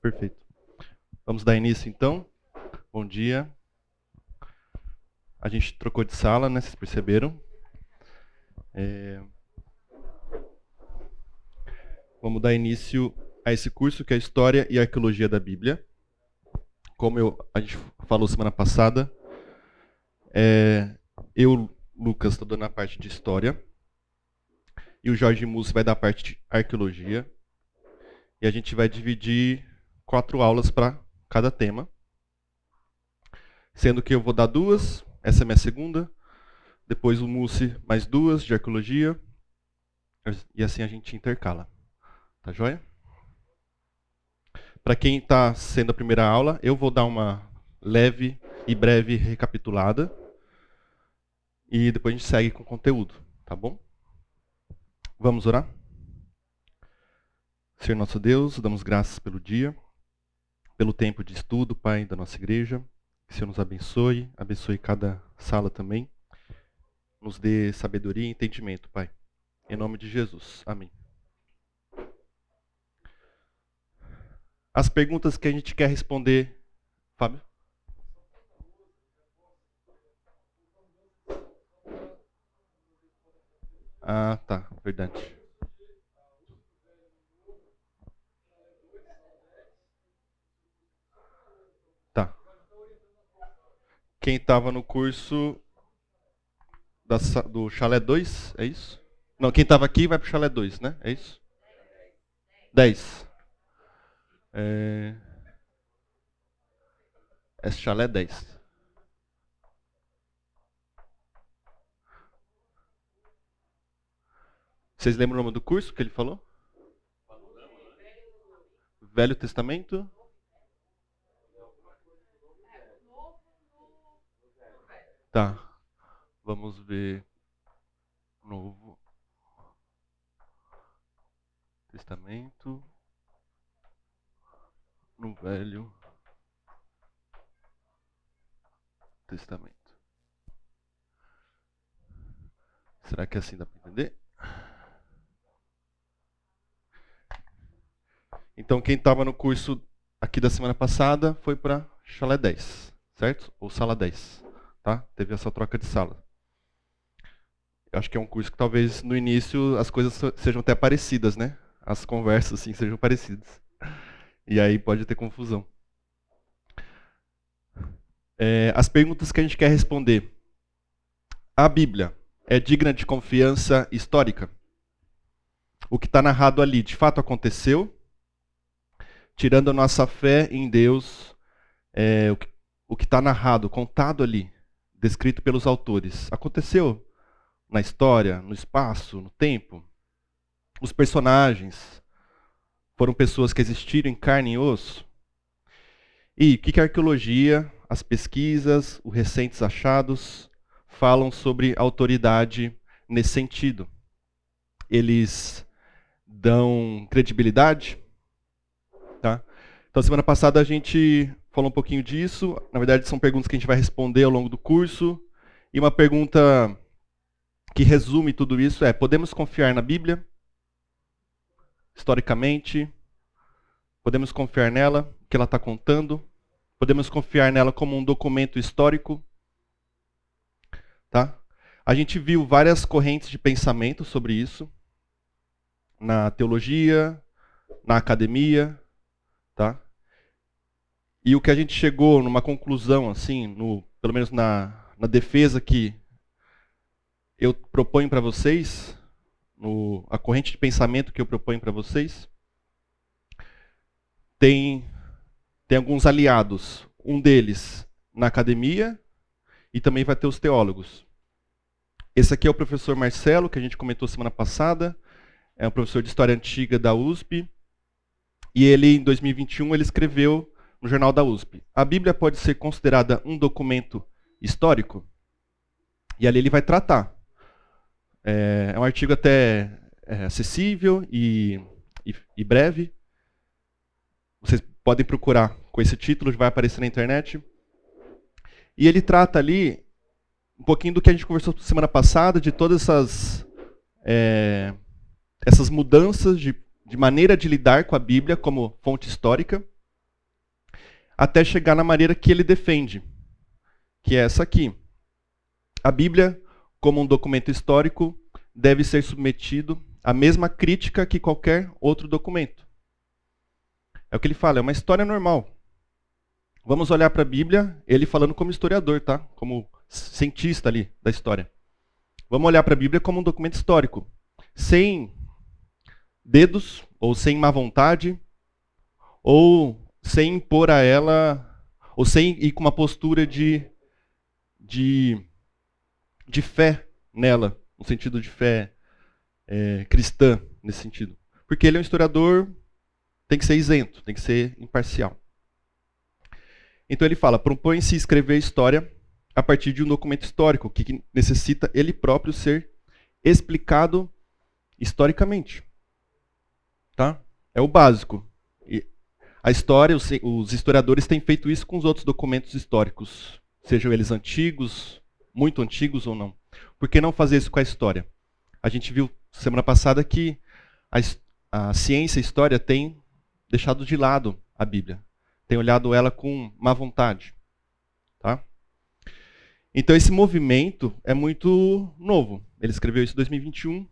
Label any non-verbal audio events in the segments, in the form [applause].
Perfeito. Vamos dar início então. Bom dia. A gente trocou de sala, né? Vocês perceberam? É... Vamos dar início a esse curso que é História e Arqueologia da Bíblia. Como eu, a gente falou semana passada, é, eu, Lucas, estou dando a parte de História. E o Jorge Mus vai dar a parte de Arqueologia. E a gente vai dividir quatro aulas para cada tema. Sendo que eu vou dar duas, essa é minha segunda. Depois o Mussi mais duas de arqueologia. E assim a gente intercala. Tá joia? Para quem está sendo a primeira aula, eu vou dar uma leve e breve recapitulada. E depois a gente segue com o conteúdo, tá bom? Vamos orar? Senhor nosso Deus, damos graças pelo dia, pelo tempo de estudo, Pai, da nossa igreja. Que o Senhor nos abençoe, abençoe cada sala também. Nos dê sabedoria e entendimento, Pai. Em nome de Jesus. Amém. As perguntas que a gente quer responder, Fábio? Ah, tá, verdade. Tá. Quem estava no curso da, do Chalé 2, é isso? Não, quem estava aqui vai para o Chalé 2, né? É isso? 10. É... Esse Chalé 10. Vocês lembram o nome do curso que ele falou? Velho Testamento? Tá. Vamos ver. Novo Testamento. No Velho Testamento. Será que é assim dá para entender? Então, quem estava no curso aqui da semana passada foi para Chalé 10, certo? Ou Sala 10, tá? Teve essa troca de sala. Eu acho que é um curso que talvez no início as coisas sejam até parecidas, né? As conversas assim sejam parecidas. E aí pode ter confusão. É, as perguntas que a gente quer responder. A Bíblia é digna de confiança histórica? O que está narrado ali de fato aconteceu? tirando a nossa fé em Deus, é, o que está narrado, contado ali, descrito pelos autores, aconteceu na história, no espaço, no tempo. Os personagens foram pessoas que existiram em carne e osso. E o que, a arqueologia, as pesquisas, os recentes achados falam sobre autoridade nesse sentido? Eles dão credibilidade Tá? Então, semana passada a gente falou um pouquinho disso. Na verdade, são perguntas que a gente vai responder ao longo do curso. E uma pergunta que resume tudo isso é: podemos confiar na Bíblia? Historicamente? Podemos confiar nela, que ela está contando? Podemos confiar nela como um documento histórico? Tá? A gente viu várias correntes de pensamento sobre isso na teologia, na academia? E o que a gente chegou numa conclusão, assim, no, pelo menos na, na defesa que eu proponho para vocês, no, a corrente de pensamento que eu proponho para vocês, tem, tem alguns aliados. Um deles na academia e também vai ter os teólogos. Esse aqui é o professor Marcelo, que a gente comentou semana passada, é um professor de História Antiga da USP, e ele, em 2021, ele escreveu no Jornal da USP: A Bíblia pode ser considerada um documento histórico? E ali ele vai tratar. É, é um artigo até é, acessível e, e, e breve. Vocês podem procurar com esse título, vai aparecer na internet. E ele trata ali um pouquinho do que a gente conversou semana passada, de todas essas, é, essas mudanças de de maneira de lidar com a Bíblia como fonte histórica. Até chegar na maneira que ele defende, que é essa aqui. A Bíblia, como um documento histórico, deve ser submetido à mesma crítica que qualquer outro documento. É o que ele fala, é uma história normal. Vamos olhar para a Bíblia, ele falando como historiador, tá? Como cientista ali da história. Vamos olhar para a Bíblia como um documento histórico, sem dedos ou sem má vontade, ou sem impor a ela, ou sem ir com uma postura de, de, de fé nela, no sentido de fé é, cristã, nesse sentido. Porque ele é um historiador, tem que ser isento, tem que ser imparcial. Então ele fala: propõe-se escrever história a partir de um documento histórico que necessita ele próprio ser explicado historicamente. Tá? É o básico. A história, os, os historiadores têm feito isso com os outros documentos históricos, sejam eles antigos, muito antigos ou não. Por que não fazer isso com a história? A gente viu semana passada que a, a ciência e a história têm deixado de lado a Bíblia, tem olhado ela com má vontade. Tá? Então esse movimento é muito novo. Ele escreveu isso em 2021.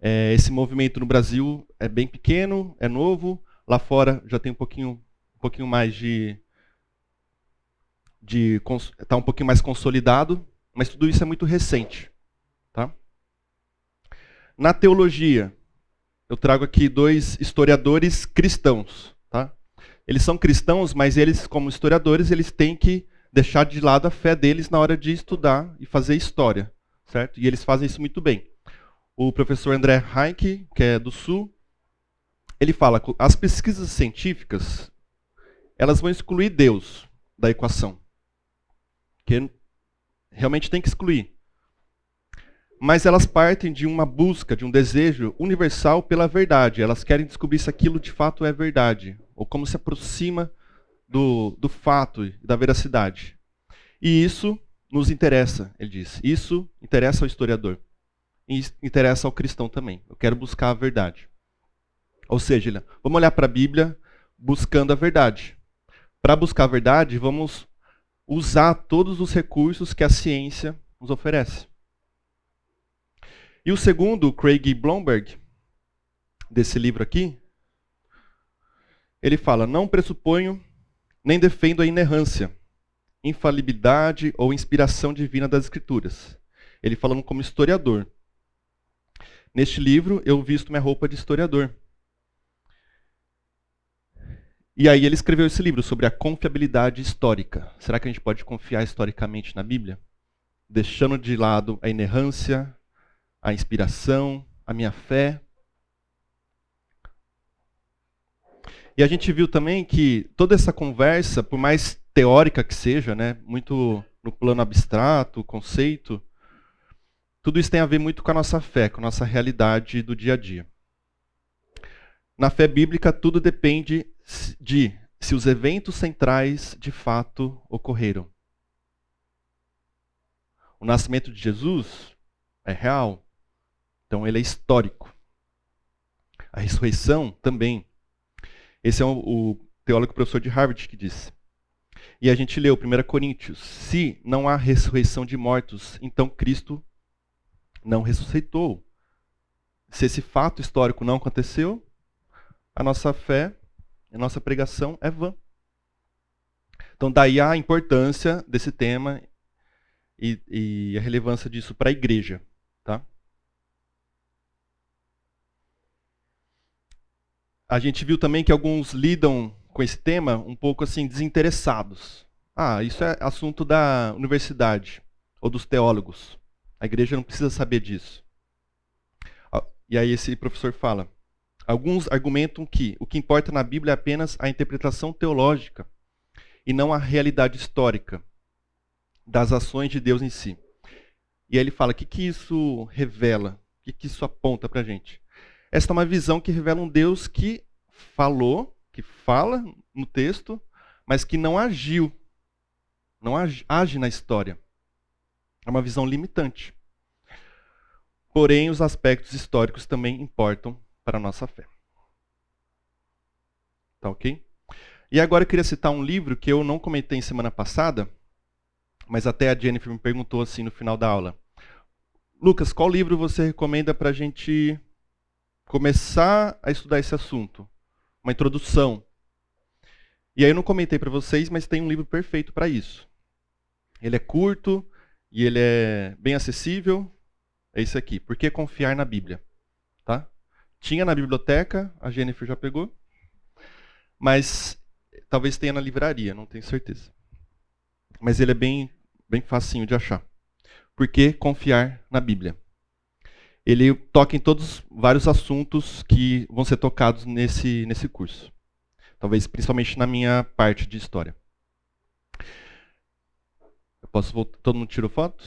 É, esse movimento no Brasil é bem pequeno, é novo. Lá fora já tem um pouquinho, um pouquinho mais de, de está um pouquinho mais consolidado, mas tudo isso é muito recente, tá? Na teologia, eu trago aqui dois historiadores cristãos, tá? Eles são cristãos, mas eles, como historiadores, eles têm que deixar de lado a fé deles na hora de estudar e fazer história, certo? E eles fazem isso muito bem. O professor André Heinck, que é do Sul, ele fala as pesquisas científicas elas vão excluir Deus da equação. Que realmente tem que excluir. Mas elas partem de uma busca, de um desejo universal pela verdade. Elas querem descobrir se aquilo de fato é verdade, ou como se aproxima do, do fato e da veracidade. E isso nos interessa, ele diz. Isso interessa ao historiador. E interessa ao cristão também. Eu quero buscar a verdade. Ou seja, vamos olhar para a Bíblia buscando a verdade. Para buscar a verdade, vamos usar todos os recursos que a ciência nos oferece. E o segundo, Craig Blomberg, desse livro aqui, ele fala: Não pressuponho nem defendo a inerrância, infalibilidade ou inspiração divina das Escrituras. Ele falando como historiador. Neste livro, eu visto minha roupa de historiador. E aí ele escreveu esse livro sobre a confiabilidade histórica. Será que a gente pode confiar historicamente na Bíblia? Deixando de lado a inerrância, a inspiração, a minha fé E a gente viu também que toda essa conversa, por mais teórica que seja, né, muito no plano abstrato, conceito, tudo isso tem a ver muito com a nossa fé, com a nossa realidade do dia a dia. Na fé bíblica, tudo depende de se os eventos centrais de fato ocorreram. O nascimento de Jesus é real, então ele é histórico. A ressurreição também. Esse é o, teólogo professor de Harvard que disse. E a gente leu 1 Coríntios: se não há ressurreição de mortos, então Cristo não ressuscitou. Se esse fato histórico não aconteceu, a nossa fé, a nossa pregação é vã. Então, daí a importância desse tema e, e a relevância disso para a igreja. Tá? a gente viu também que alguns lidam com esse tema um pouco assim desinteressados. Ah, isso é assunto da universidade ou dos teólogos. A igreja não precisa saber disso. Ah, e aí esse professor fala: alguns argumentam que o que importa na Bíblia é apenas a interpretação teológica e não a realidade histórica das ações de Deus em si. E aí ele fala: o que, que isso revela? O que, que isso aponta para a gente? Esta é uma visão que revela um Deus que falou, que fala no texto, mas que não agiu, não age, na história. É uma visão limitante. Porém, os aspectos históricos também importam para a nossa fé. Tá ok? E agora eu queria citar um livro que eu não comentei em semana passada, mas até a Jennifer me perguntou assim no final da aula. Lucas, qual livro você recomenda para a gente começar a estudar esse assunto? Uma introdução. E aí eu não comentei para vocês, mas tem um livro perfeito para isso. Ele é curto e ele é bem acessível. É esse aqui. Por que confiar na Bíblia? Tá? Tinha na biblioteca, a Jennifer já pegou. Mas talvez tenha na livraria, não tenho certeza. Mas ele é bem, bem facinho de achar. Por que confiar na Bíblia? Ele toca em todos vários assuntos que vão ser tocados nesse, nesse curso. Talvez principalmente na minha parte de história. Eu posso voltar? Todo mundo tirou foto?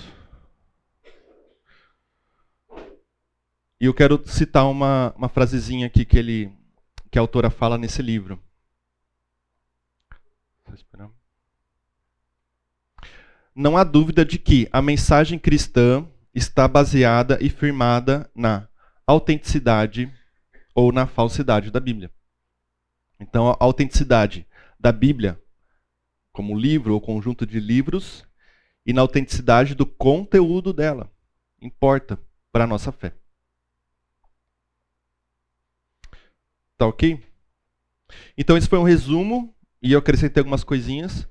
E eu quero citar uma, uma frasezinha aqui que, ele, que a autora fala nesse livro. Não há dúvida de que a mensagem cristã está baseada e firmada na autenticidade ou na falsidade da Bíblia. Então, a autenticidade da Bíblia, como livro ou conjunto de livros, e na autenticidade do conteúdo dela, importa para a nossa fé. Tá ok? Então, esse foi um resumo, e eu acrescentei algumas coisinhas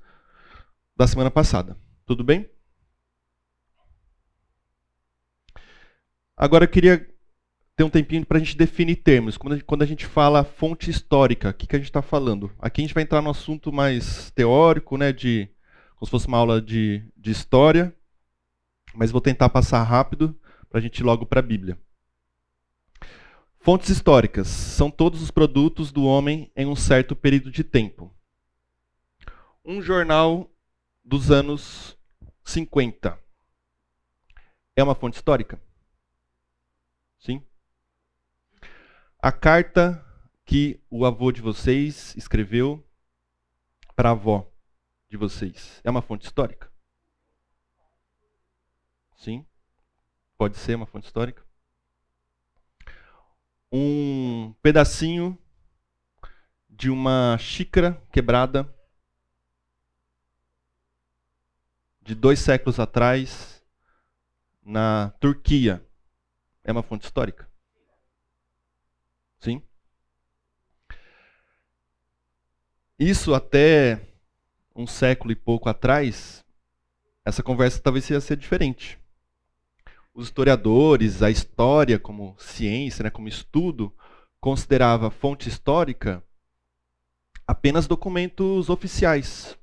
da semana passada. Tudo bem? Agora eu queria ter um tempinho para a gente definir termos. Quando a gente, fala fonte histórica, o que, que a gente está falando? Aqui a gente vai entrar no assunto mais teórico, né, de, como se fosse uma aula de, de história, mas vou tentar passar rápido para a gente ir logo para a Bíblia. Fontes históricas são todos os produtos do homem em um certo período de tempo. Um jornal dos anos 50 é uma fonte histórica? Sim? A carta que o avô de vocês escreveu para a avó de vocês é uma fonte histórica? Sim? Pode ser uma fonte histórica? Um pedacinho de uma xícara quebrada de dois séculos atrás na Turquia é uma fonte histórica? Sim? Isso até um século e pouco atrás, essa conversa talvez ia ser diferente. Os historiadores, a história como ciência, né, como estudo, considerava fonte histórica apenas documentos oficiais,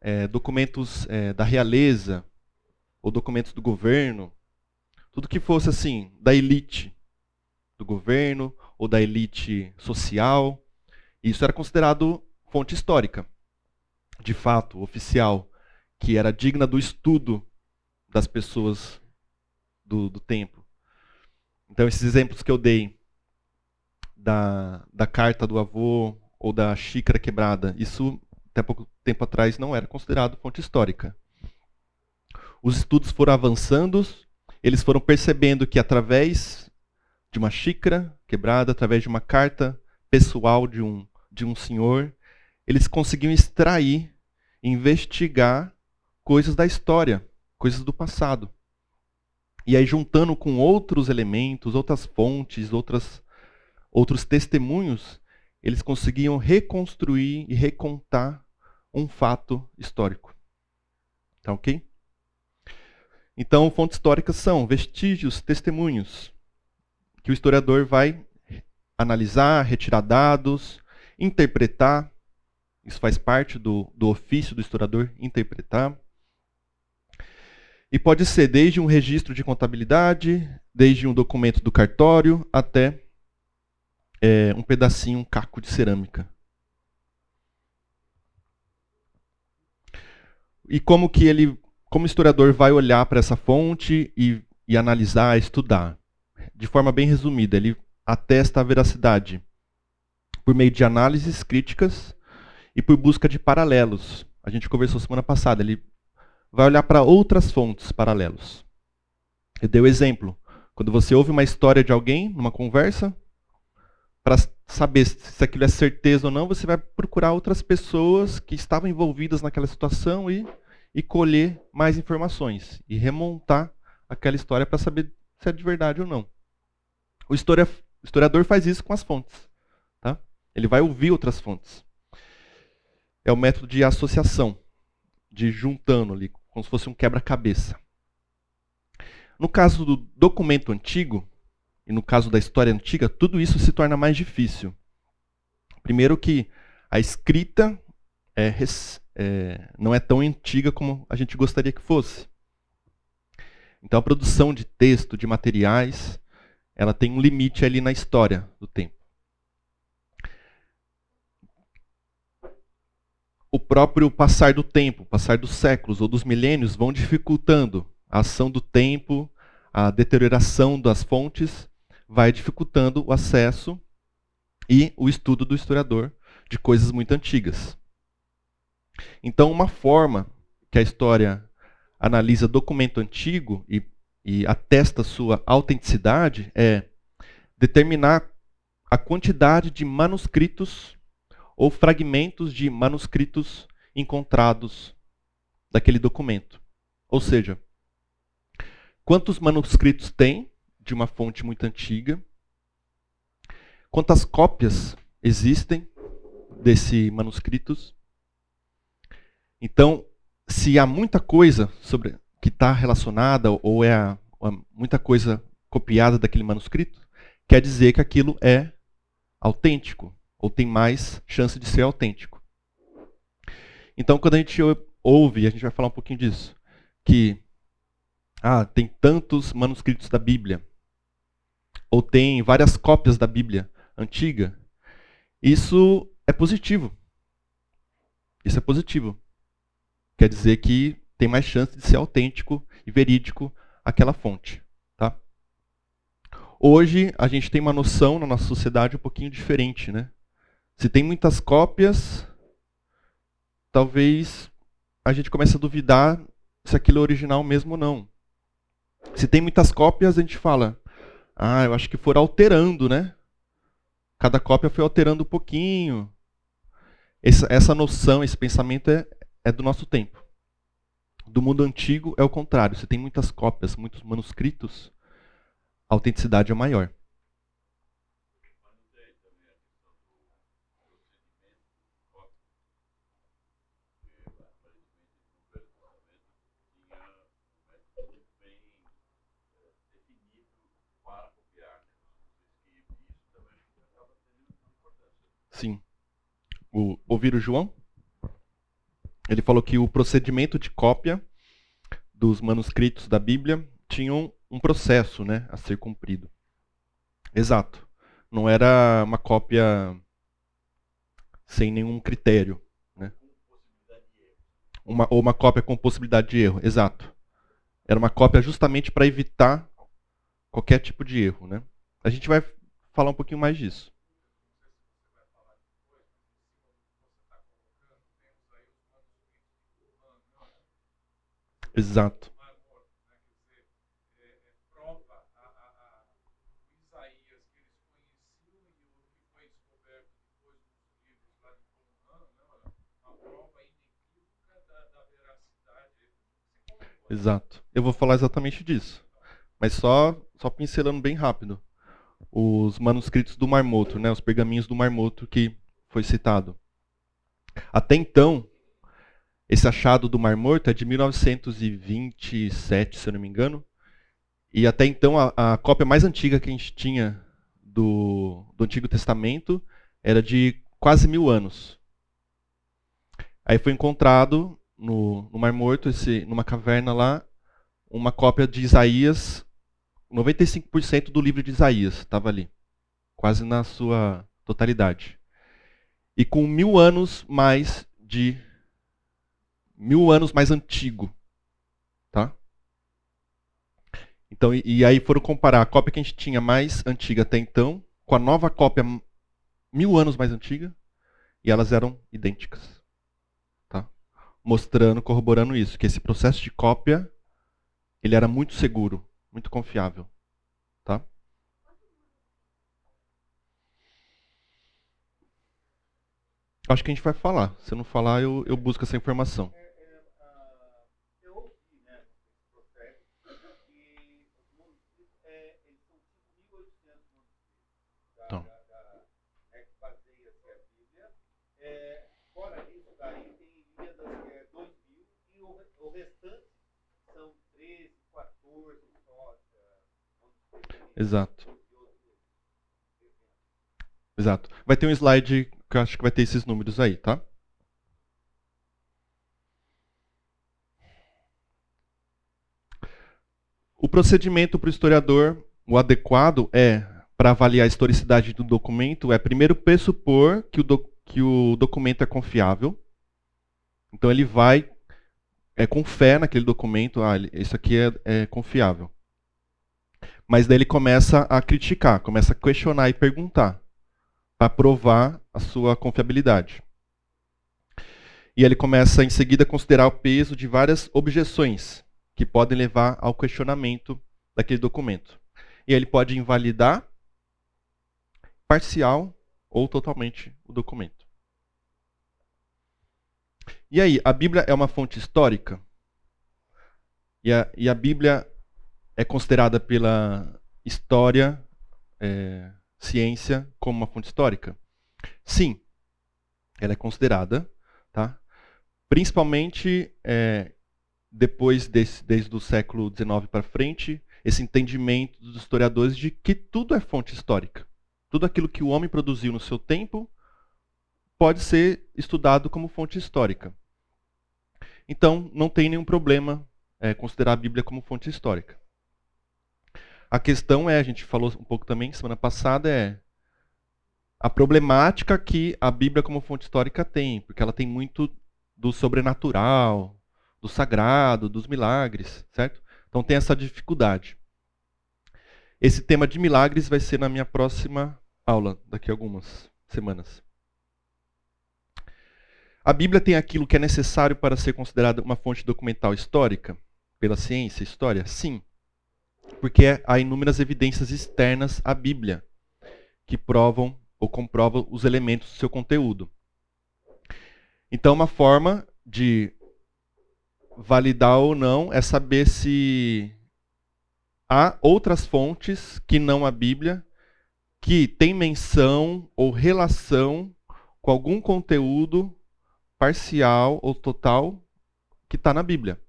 é, documentos é, da realeza ou documentos do governo, tudo que fosse assim, da elite do governo ou da elite social, isso era considerado fonte histórica, de fato, oficial, que era digna do estudo das pessoas do, do tempo. Então, esses exemplos que eu dei da, da carta do avô ou da xícara quebrada, isso até pouco tempo atrás não era considerado fonte histórica. Os estudos foram avançando eles foram percebendo que através de uma xícara quebrada, através de uma carta pessoal de um, de um senhor, eles conseguiam extrair, investigar coisas da história, coisas do passado. E aí, juntando com outros elementos, outras fontes, outras, outros testemunhos, eles conseguiam reconstruir e recontar um fato histórico. Tá ok? Então, fontes históricas são vestígios, testemunhos, que o historiador vai analisar, retirar dados, interpretar. Isso faz parte do, do ofício do historiador, interpretar. E pode ser desde um registro de contabilidade, desde um documento do cartório, até é, um pedacinho, um caco de cerâmica. E como que ele como historiador vai olhar para essa fonte e, e analisar, estudar? De forma bem resumida, ele atesta a veracidade por meio de análises críticas e por busca de paralelos. A gente conversou semana passada, ele vai olhar para outras fontes paralelos. Eu dei o exemplo. Quando você ouve uma história de alguém numa conversa, para saber se aquilo é certeza ou não, você vai procurar outras pessoas que estavam envolvidas naquela situação e, e colher mais informações e remontar aquela história para saber se é de verdade ou não. O historiador faz isso com as fontes. Tá? Ele vai ouvir outras fontes. É o método de associação, de juntando ali, como se fosse um quebra-cabeça. No caso do documento antigo, e no caso da história antiga, tudo isso se torna mais difícil. Primeiro que a escrita é, é, não é tão antiga como a gente gostaria que fosse. Então a produção de texto, de materiais, ela tem um limite ali na história do tempo. O próprio passar do tempo, passar dos séculos ou dos milênios vão dificultando a ação do tempo, a deterioração das fontes, vai dificultando o acesso e o estudo do historiador de coisas muito antigas. Então, uma forma que a história analisa documento antigo e, e atesta sua autenticidade é determinar a quantidade de manuscritos ou fragmentos de manuscritos encontrados daquele documento. Ou seja, quantos manuscritos tem de uma fonte muito antiga, quantas cópias existem desse manuscritos. Então, se há muita coisa sobre que está relacionada ou é a, a, muita coisa copiada daquele manuscrito, quer dizer que aquilo é autêntico ou tem mais chance de ser autêntico. Então, quando a gente ouve, a gente vai falar um pouquinho disso, que ah, tem tantos manuscritos da Bíblia, ou tem várias cópias da Bíblia antiga, isso é positivo. Isso é positivo. Quer dizer que tem mais chance de ser autêntico e verídico aquela fonte. Tá? Hoje a gente tem uma noção na nossa sociedade um pouquinho diferente. Né? Se tem muitas cópias, talvez a gente comece a duvidar se aquilo é original mesmo ou não. Se tem muitas cópias, a gente fala, ah, eu acho que foram alterando, né? Cada cópia foi alterando um pouquinho. Essa, essa noção, esse pensamento é, é do nosso tempo. Do mundo antigo é o contrário. Você tem muitas cópias, muitos manuscritos, a autenticidade é maior. Sim. O, ouviram o João? Ele falou que o procedimento de cópia dos manuscritos da Bíblia tinha um, um processo né, a ser cumprido. Exato. Não era uma cópia sem nenhum critério. Né? Uma, ou uma cópia com possibilidade de erro. Exato. Era uma cópia justamente para evitar qualquer tipo de erro. Né? A gente vai falar um pouquinho mais disso. Exato. Exato. Eu vou falar exatamente disso. Mas só, só pincelando bem rápido. Os manuscritos do Marmoto, né, os pergaminhos do Marmoto que foi citado. Até então, esse achado do Mar Morto é de 1927, se eu não me engano. E até então a, a cópia mais antiga que a gente tinha do, do Antigo Testamento era de quase mil anos. Aí foi encontrado no, no Mar Morto, esse, numa caverna lá, uma cópia de Isaías, 95% do livro de Isaías estava ali, quase na sua totalidade. E com mil anos mais de mil anos mais antigo. Tá? Então, e, e, aí foram comparar a cópia que a gente tinha mais antiga até então com a nova cópia mil anos mais antiga e elas eram idênticas. Tá? Mostrando, corroborando isso, que esse processo de cópia ele era muito seguro, muito confiável. Tá? Acho que a gente vai falar. Se não falar, eu, eu busco essa informação. Exato. Exato. Vai ter um slide que eu acho que vai ter esses números aí, tá? O procedimento para o historiador, o adequado é, para avaliar a historicidade do documento, é primeiro pressupor que o, do, que o documento é confiável. Então ele vai é, com fé naquele documento, ah, isso aqui é, é confiável. Mas daí ele começa a criticar, começa a questionar e perguntar para provar a sua confiabilidade. E ele começa em seguida a considerar o peso de várias objeções que podem levar ao questionamento daquele documento. E ele pode invalidar parcial ou totalmente o documento. E aí, a Bíblia é uma fonte histórica? E a, e a Bíblia é considerada pela história, é, ciência, como uma fonte histórica? Sim, ela é considerada, tá? principalmente é, depois desse, desde o século XIX para frente, esse entendimento dos historiadores de que tudo é fonte histórica. Tudo aquilo que o homem produziu no seu tempo pode ser estudado como fonte histórica. Então, não tem nenhum problema é, considerar a Bíblia como fonte histórica. A questão é, a gente falou um pouco também semana passada, é a problemática que a Bíblia como fonte histórica tem, porque ela tem muito do sobrenatural, do sagrado, dos milagres, certo? Então tem essa dificuldade. Esse tema de milagres vai ser na minha próxima aula, daqui a algumas semanas. A Bíblia tem aquilo que é necessário para ser considerada uma fonte documental histórica pela ciência, história? Sim porque há inúmeras evidências externas à Bíblia que provam ou comprovam os elementos do seu conteúdo. Então, uma forma de validar ou não é saber se há outras fontes que não a Bíblia que têm menção ou relação com algum conteúdo parcial ou total que está na Bíblia.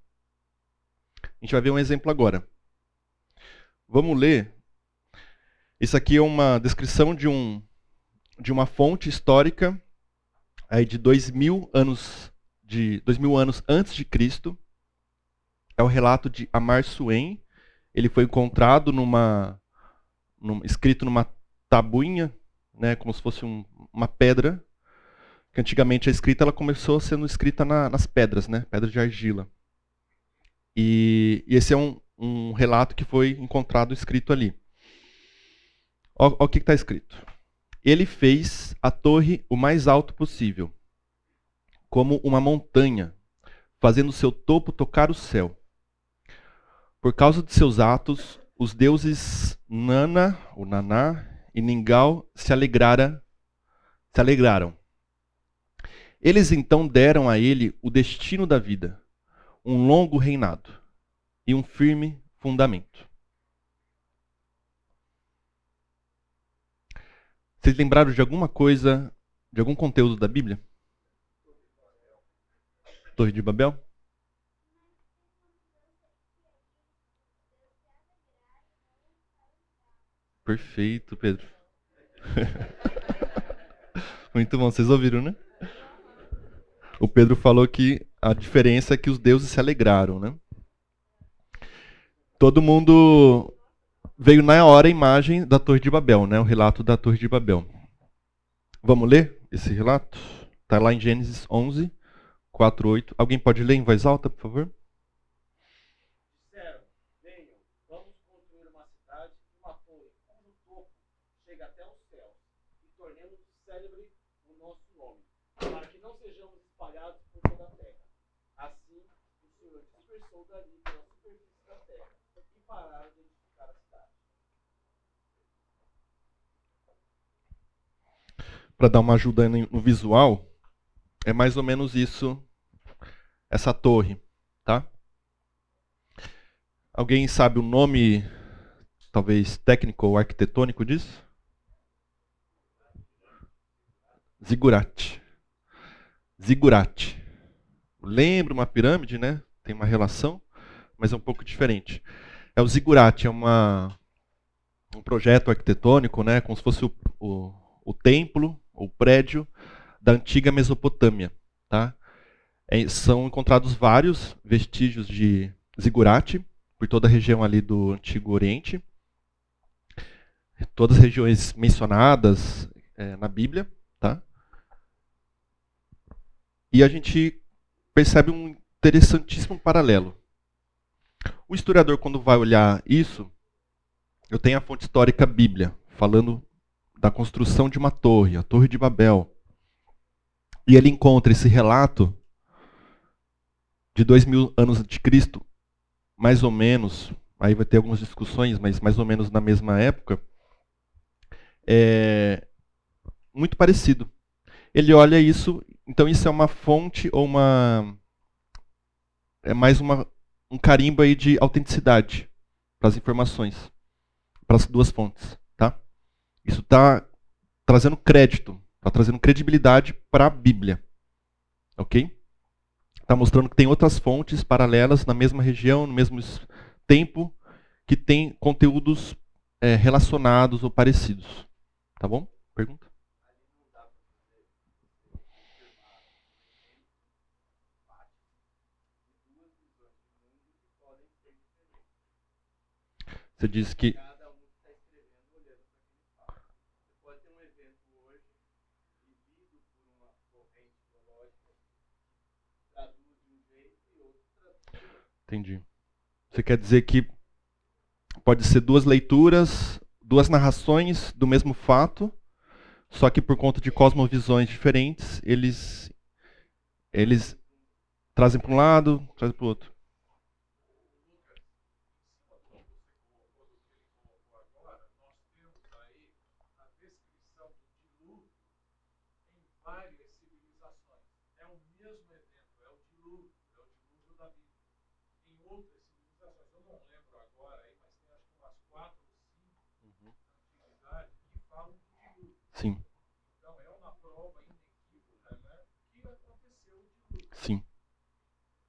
A gente vai ver um exemplo agora. Vamos ler. Isso aqui é uma descrição de, um, de uma fonte histórica aí de dois mil anos de dois mil anos antes de Cristo. É o relato de Amar Suen. Ele foi encontrado numa, num, escrito numa tabuinha, né, como se fosse um, uma pedra. Que antigamente a escrita ela começou sendo escrita na, nas pedras, né, pedras de argila. E, e esse é um, um relato que foi encontrado escrito ali. Olha o que está escrito. Ele fez a torre o mais alto possível, como uma montanha, fazendo seu topo tocar o céu. Por causa de seus atos, os deuses Nana, o Naná e Ningal se alegrara, se alegraram. Eles então deram a ele o destino da vida, um longo reinado e um firme fundamento. Vocês lembraram de alguma coisa, de algum conteúdo da Bíblia? Torre de Babel? Perfeito, Pedro. [laughs] Muito bom, vocês ouviram, né? O Pedro falou que a diferença é que os deuses se alegraram, né? Todo mundo veio na hora a imagem da Torre de Babel, né? O relato da Torre de Babel. Vamos ler esse relato? Está lá em Gênesis 11, 4, 8. Alguém pode ler em voz alta, por favor? Para dar uma ajuda no visual, É mais ou menos isso, essa torre, tá? Alguém sabe o nome, talvez técnico ou arquitetônico disso? Zigurate. Zigurate. Lembra uma pirâmide, né? Tem uma relação, mas é um pouco diferente. É o zigurate, é uma, um projeto arquitetônico, né? Como se fosse o, o, o templo, o prédio da antiga Mesopotâmia, tá? É, são encontrados vários vestígios de zigurate por toda a região ali do Antigo Oriente, todas as regiões mencionadas é, na Bíblia, tá? E a gente percebe um interessantíssimo paralelo. O historiador, quando vai olhar isso, eu tenho a fonte histórica Bíblia, falando da construção de uma torre, a Torre de Babel. E ele encontra esse relato de dois mil anos de Cristo, mais ou menos, aí vai ter algumas discussões, mas mais ou menos na mesma época, é muito parecido ele olha isso, então isso é uma fonte ou uma é mais uma, um carimbo aí de autenticidade para as informações, para as duas fontes, tá? Isso está trazendo crédito, está trazendo credibilidade para a Bíblia, ok? Está mostrando que tem outras fontes paralelas na mesma região, no mesmo tempo, que tem conteúdos é, relacionados ou parecidos, tá bom? Pergunta? Você disse que. Entendi. Você quer dizer que pode ser duas leituras, duas narrações do mesmo fato, só que por conta de cosmovisões diferentes, eles eles trazem para um lado, trazem para o outro. Sim. Então é uma prova inequívoca né, que aconteceu de Sim. Exato. tem umas escavações né, que conferem com a região que há uma solidificação de uma lama, uma espessura tamanha que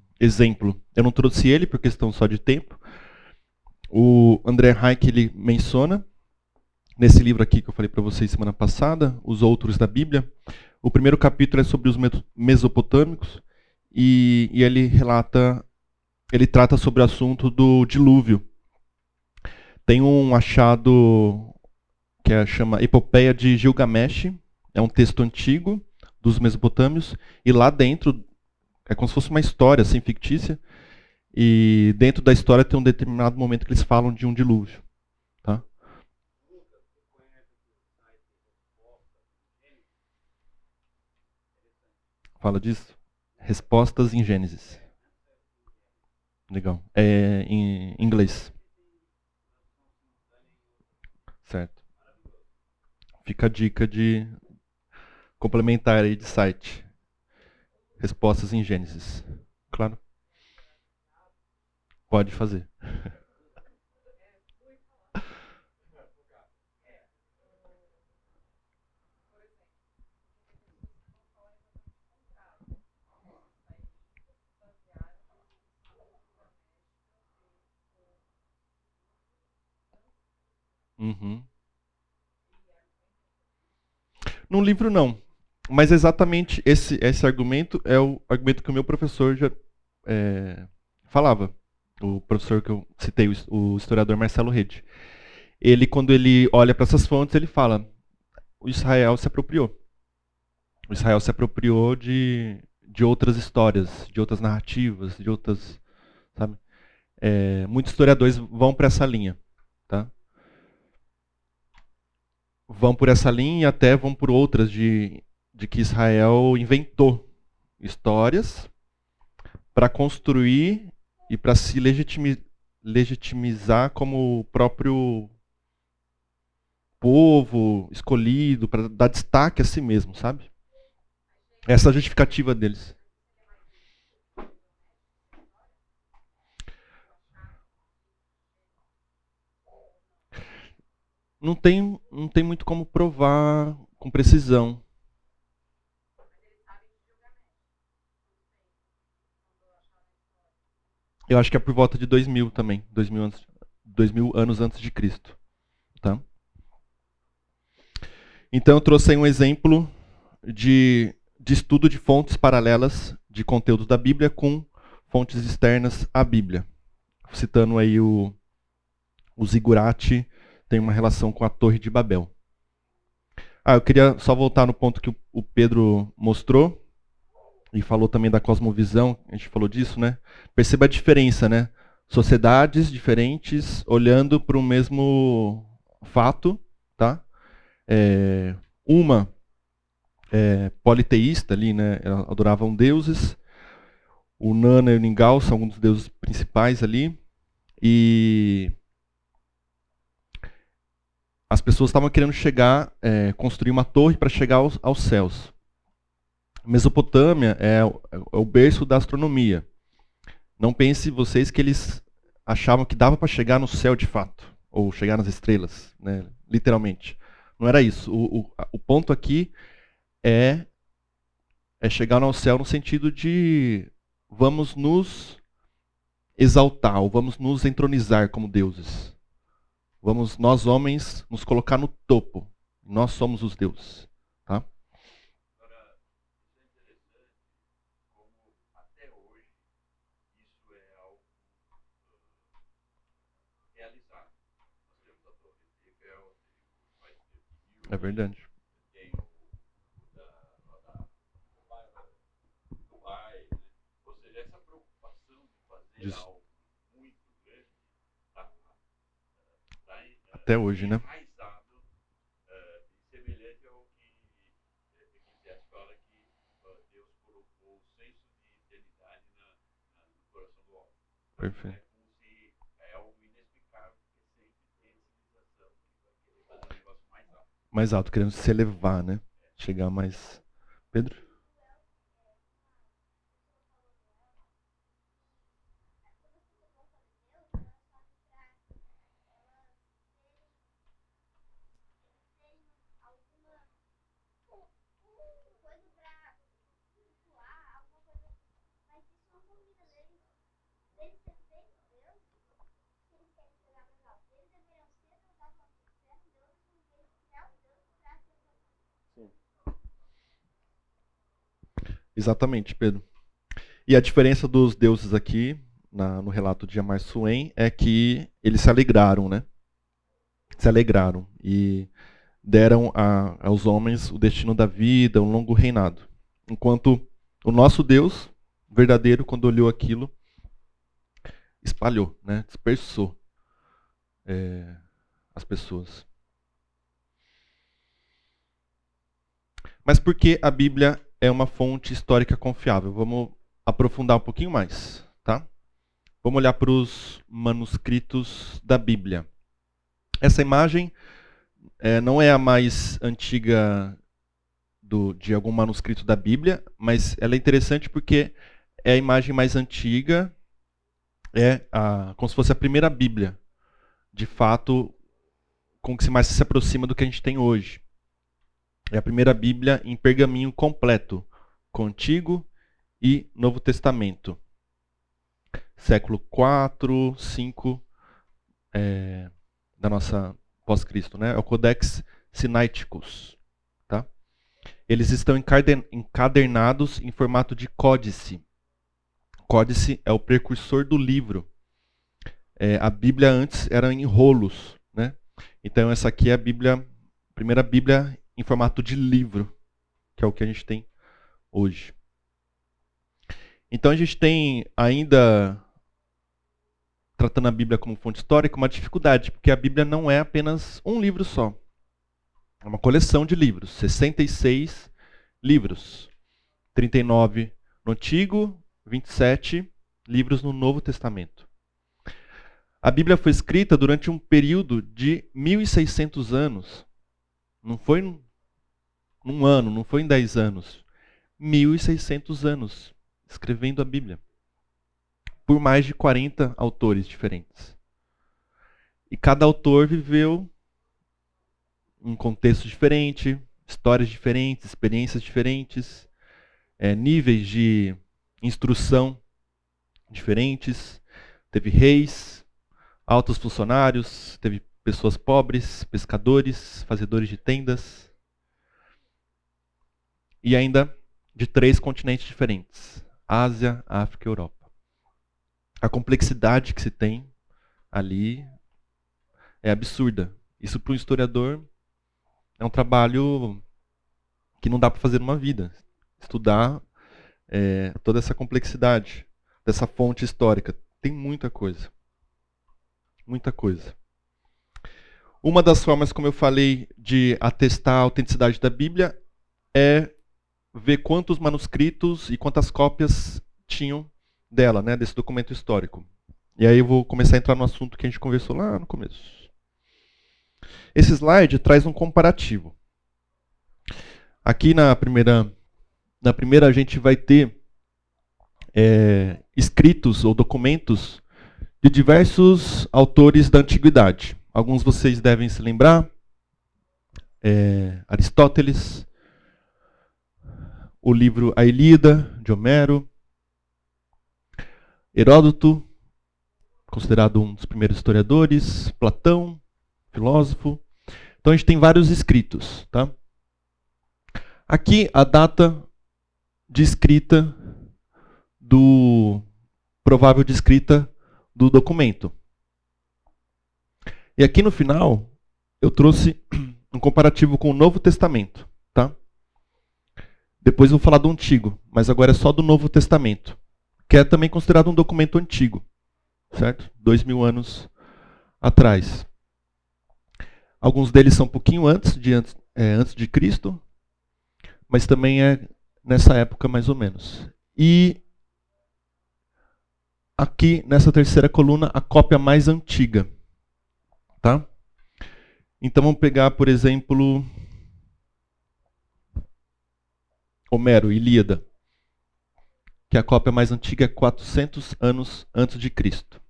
exemplo. Eu não trouxe ele por questão só de tempo. O André Hayek ele menciona nesse livro aqui que eu falei para vocês semana passada, os outros da Bíblia. O primeiro capítulo é sobre os mesopotâmicos e, e ele relata, ele trata sobre o assunto do dilúvio. Tem um achado que é, chama Epopeia de Gilgamesh, é um texto antigo dos mesopotâmios, e lá dentro é como se fosse uma história assim fictícia, e dentro da história tem um determinado momento que eles falam de um dilúvio. Tá? Fala disso? Respostas em Gênesis. Legal. É em inglês. Certo. Fica a dica de complementar aí de site. Respostas em Gênesis. Claro? Pode fazer. Uhum. No livro não. Mas exatamente esse, esse argumento é o argumento que o meu professor já é, falava. O professor que eu citei, o, historiador Marcelo Rede. Ele, quando ele olha para essas fontes, ele fala: o Israel se apropriou. O Israel se apropriou de, de outras histórias, de outras narrativas, de outras, sabe? É, muitos historiadores vão para essa linha, tá? Vão por essa linha e até vão por outras de, de que Israel inventou histórias para construir e para se legitimizar legitimizar como o próprio povo escolhido, para dar destaque a si mesmo, sabe? Essa é a justificativa deles. Não tem, não tem muito como provar com precisão. Eu acho que é por volta de 2000 também, 2000 anos, 2000 anos antes de Cristo, tá? Então eu trouxe aí um exemplo de, de estudo de fontes paralelas de conteúdo da Bíblia com fontes externas à Bíblia. Citando aí o, o tem uma relação com a Torre de Babel. Ah, eu queria só voltar no ponto que o Pedro mostrou, e falou também da cosmovisão, a gente falou disso, né? Perceba a diferença, né? Sociedades diferentes olhando para o mesmo fato, tá? É, uma é, politeísta ali, né? Adoravam deuses. O Nana e o Ningal são alguns dos deuses principais ali. E as pessoas estavam querendo chegar, é, construir uma torre para chegar aos, aos céus. Mesopotâmia é, é o berço da astronomia. Não pense vocês que eles achavam que dava para chegar no céu de fato, ou chegar nas estrelas, né? literalmente. Não era isso. O, o, o ponto aqui é, é chegar ao céu no sentido de vamos nos exaltar, ou vamos nos entronizar como deuses. Vamos, nós homens, nos colocar no topo. Nós somos os deuses. É verdade. Até hoje, né? Perfeito. Mais alto, querendo se elevar, né? Chegar mais. Pedro? Exatamente, Pedro. E a diferença dos deuses aqui, na, no relato de Amar Suen, é que eles se alegraram, né? Se alegraram e deram a, aos homens o destino da vida, um longo reinado. Enquanto o nosso Deus, verdadeiro, quando olhou aquilo, espalhou, né? dispersou é, as pessoas. Mas por que a Bíblia é uma fonte histórica confiável. Vamos aprofundar um pouquinho mais, tá? Vamos olhar para os manuscritos da Bíblia. Essa imagem é, não é a mais antiga do, de algum manuscrito da Bíblia, mas ela é interessante porque é a imagem mais antiga, é a, como se fosse a primeira Bíblia, de fato, com que mais se aproxima do que a gente tem hoje. É a primeira Bíblia em pergaminho completo, com Antigo e Novo Testamento. Século 4, 5 é, da nossa pós-Cristo, né? É o Codex Sinaiticus. Tá? Eles estão encadernados em formato de códice. Códice é o precursor do livro. É, a Bíblia antes era em rolos, né? Então essa aqui é a Bíblia, a primeira Bíblia em formato de livro, que é o que a gente tem hoje. Então a gente tem ainda, tratando a Bíblia como fonte histórica, uma dificuldade, porque a Bíblia não é apenas um livro só. É uma coleção de livros, 66 livros. 39 no Antigo, 27 livros no Novo Testamento. A Bíblia foi escrita durante um período de 1600 anos. Não foi num ano, não foi em 10 anos. 1600 anos escrevendo a Bíblia. Por mais de 40 autores diferentes. E cada autor viveu um contexto diferente, histórias diferentes, experiências diferentes, é, níveis de instrução diferentes. Teve reis, altos funcionários, teve pessoas pobres, pescadores, fazedores de tendas. E ainda de três continentes diferentes: Ásia, África e Europa. A complexidade que se tem ali é absurda. Isso para um historiador é um trabalho que não dá para fazer numa vida. Estudar é, toda essa complexidade dessa fonte histórica. Tem muita coisa. Muita coisa. Uma das formas, como eu falei, de atestar a autenticidade da Bíblia é ver quantos manuscritos e quantas cópias tinham dela, né, desse documento histórico. E aí eu vou começar a entrar no assunto que a gente conversou lá no começo. Esse slide traz um comparativo. Aqui na primeira, na primeira a gente vai ter é, escritos ou documentos de diversos autores da antiguidade. Alguns vocês devem se lembrar. É, Aristóteles, o livro A Ilíada, de Homero, Heródoto, considerado um dos primeiros historiadores, Platão, filósofo. Então a gente tem vários escritos. Tá? Aqui a data de escrita do provável de escrita do documento. E aqui no final eu trouxe um comparativo com o Novo Testamento, tá? Depois eu vou falar do Antigo, mas agora é só do Novo Testamento, que é também considerado um documento antigo, certo? Dois mil anos atrás. Alguns deles são um pouquinho antes de, é, antes de Cristo, mas também é nessa época mais ou menos. E aqui nessa terceira coluna a cópia mais antiga. Tá? Então vamos pegar, por exemplo, Homero, Ilíada, que a cópia mais antiga é 400 anos antes de Cristo.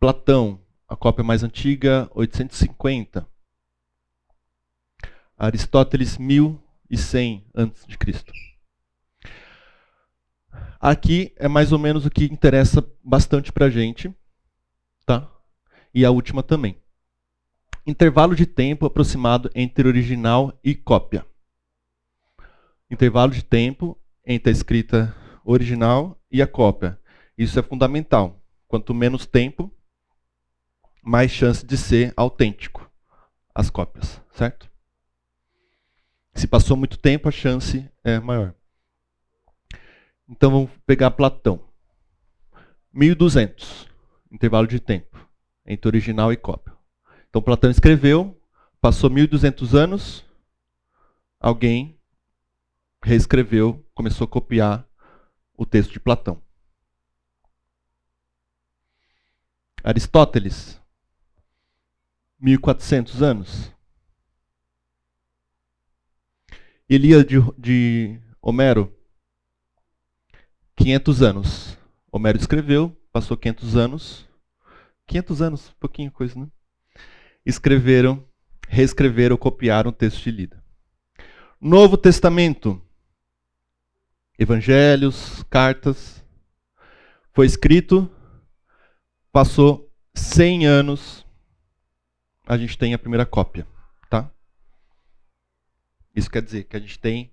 Platão, a cópia mais antiga, 850. Aristóteles, 1100 antes de Cristo. Aqui é mais ou menos o que interessa bastante para a gente. Tá? E a última também. Intervalo de tempo aproximado entre original e cópia. Intervalo de tempo entre a escrita original e a cópia. Isso é fundamental. Quanto menos tempo, mais chance de ser autêntico as cópias, certo? Se passou muito tempo, a chance é maior. Então vamos pegar Platão. 1200, intervalo de tempo, entre original e cópia. Então Platão escreveu, passou 1200 anos, alguém reescreveu, começou a copiar o texto de Platão. Aristóteles, 1400 anos. Elias de, de Homero, 500 anos. Homero escreveu, passou 500 anos. 500 anos, pouquinho coisa, né? Escreveram, reescreveram, copiaram o texto de Lida. Novo Testamento. Evangelhos, cartas. Foi escrito, passou 100 anos, a gente tem a primeira cópia, tá? Isso quer dizer que a gente tem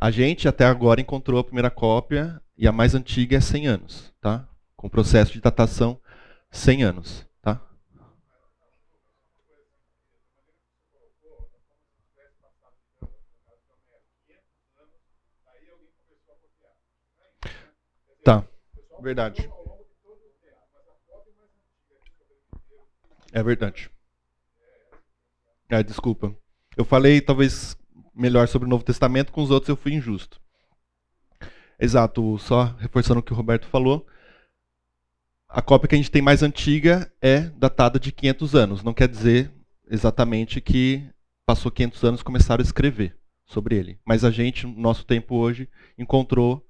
a gente até agora encontrou a primeira cópia e a mais antiga é 100 anos, tá? Com processo de datação 100 anos, tá? Verdade. É verdade. É, desculpa. Eu falei talvez melhor sobre o Novo Testamento, com os outros eu fui injusto. Exato, só reforçando o que o Roberto falou. A cópia que a gente tem mais antiga é datada de 500 anos. Não quer dizer exatamente que passou 500 anos começaram a escrever sobre ele. Mas a gente, no nosso tempo hoje, encontrou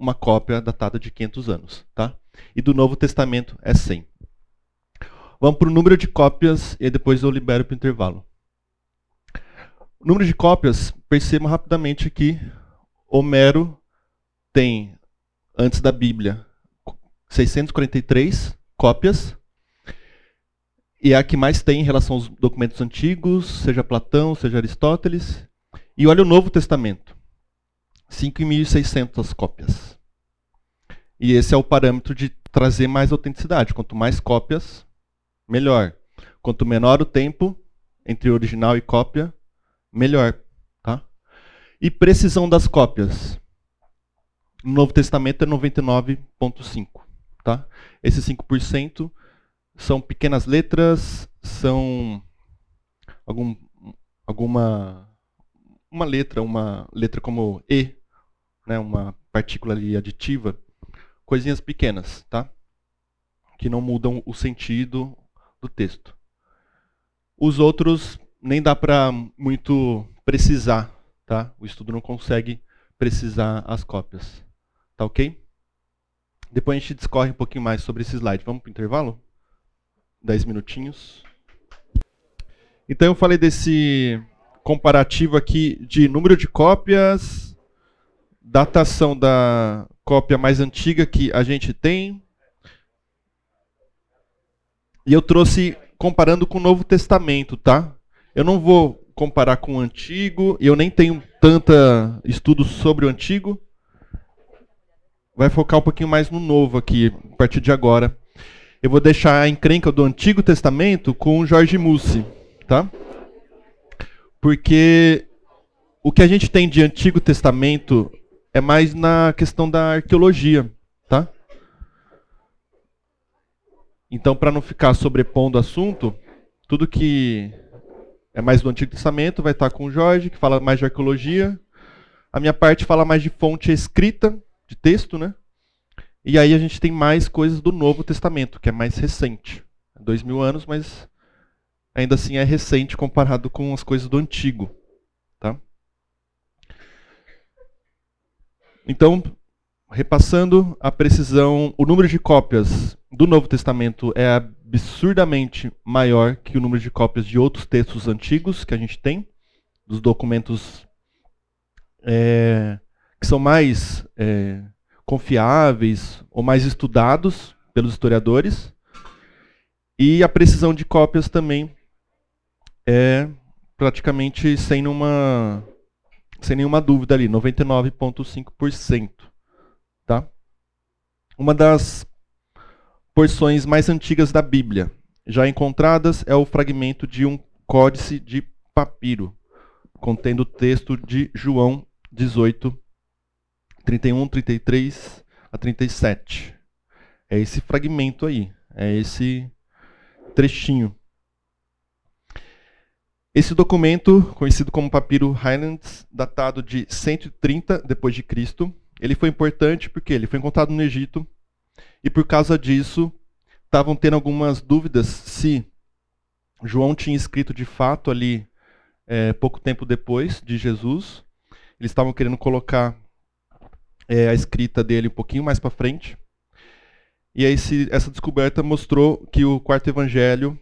uma cópia datada de 500 anos. Tá? E do Novo Testamento é 100. Vamos para o número de cópias e depois eu libero para o intervalo. O número de cópias, percebam rapidamente que Homero tem, antes da Bíblia, 643 cópias. E é a que mais tem em relação aos documentos antigos, seja Platão, seja Aristóteles. E olha o Novo Testamento. 5.600 cópias. E esse é o parâmetro de trazer mais autenticidade. Quanto mais cópias, melhor. Quanto menor o tempo entre original e cópia, melhor. Tá? E precisão das cópias. No Novo Testamento é 99,5. Tá? Esses 5% são pequenas letras, são algum, alguma uma letra, uma letra como E, né, uma partícula ali aditiva, coisinhas pequenas, tá? Que não mudam o sentido do texto. Os outros nem dá para muito precisar, tá? O estudo não consegue precisar as cópias. Tá ok? Depois a gente discorre um pouquinho mais sobre esse slide. Vamos para o intervalo? Dez minutinhos. Então eu falei desse comparativo aqui de número de cópias, datação da cópia mais antiga que a gente tem. E eu trouxe comparando com o Novo Testamento, tá? Eu não vou comparar com o Antigo, eu nem tenho tanta estudo sobre o Antigo. Vai focar um pouquinho mais no Novo aqui, a partir de agora. Eu vou deixar a encrenca do Antigo Testamento com o Jorge Mussi, tá? Porque o que a gente tem de Antigo Testamento é mais na questão da arqueologia, tá? Então, para não ficar sobrepondo o assunto, tudo que é mais do Antigo Testamento vai estar com o Jorge, que fala mais de arqueologia. A minha parte fala mais de fonte escrita, de texto, né? E aí a gente tem mais coisas do Novo Testamento, que é mais recente. Dois mil anos, mas ainda assim é recente comparado com as coisas do antigo. Tá? Então, repassando a precisão, o número de cópias do Novo Testamento é absurdamente maior que o número de cópias de outros textos antigos que a gente tem, dos documentos é, que são mais é, confiáveis ou mais estudados pelos historiadores. E a precisão de cópias também é praticamente sem nenhuma, sem nenhuma dúvida ali, 99,5%. Tá? Uma das porções mais antigas da Bíblia, já encontradas, é o fragmento de um códice de papiro, contendo o texto de João 18, 31, 33 a 37. É esse fragmento aí, é esse trechinho. Esse documento, conhecido como papiro Highlands, datado de 130 depois de Cristo, ele foi importante porque ele foi encontrado no Egito e por causa disso estavam tendo algumas dúvidas se João tinha escrito de fato ali é, pouco tempo depois de Jesus. Eles estavam querendo colocar é, a escrita dele um pouquinho mais para frente. E aí essa descoberta mostrou que o quarto evangelho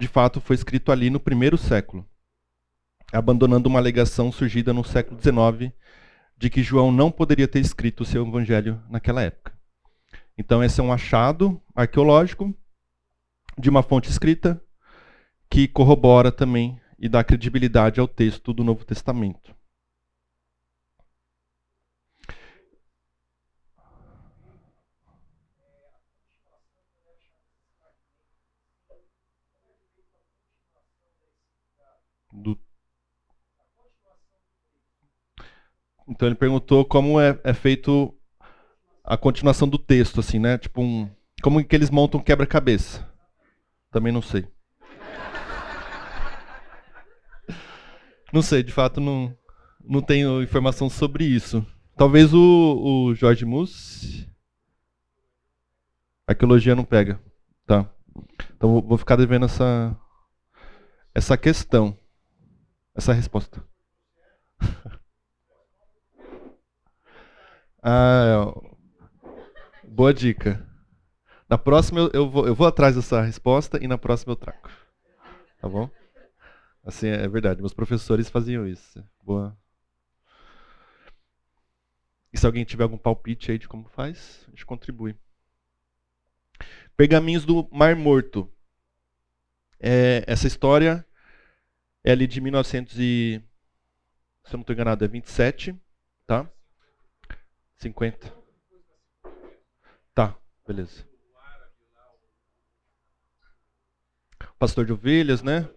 de fato foi escrito ali no primeiro século, abandonando uma alegação surgida no século XIX de que João não poderia ter escrito o seu evangelho naquela época. Então esse é um achado arqueológico de uma fonte escrita que corrobora também e dá credibilidade ao texto do Novo Testamento. Do Então ele perguntou como é, é feito a continuação do texto, assim, né? Tipo um, como que eles montam quebra-cabeça? Também não sei. Não sei, de fato não, não tenho informação sobre isso. Talvez o, o Jorge Mus. Arqueologia não pega. Tá. Então vou ficar devendo essa, essa questão. Essa resposta. [laughs] ah, boa dica. Na próxima eu, eu, vou, eu vou atrás dessa resposta e na próxima eu trago. Tá bom? Assim, é verdade. Meus professores faziam isso. Boa. E se alguém tiver algum palpite aí de como faz, a gente contribui. Pergaminhos do Mar Morto. É, essa história é ali de 1900 e... Se eu não estou enganado, é 27, tá? 50. Tá, beleza. Pastor de ovelhas, né?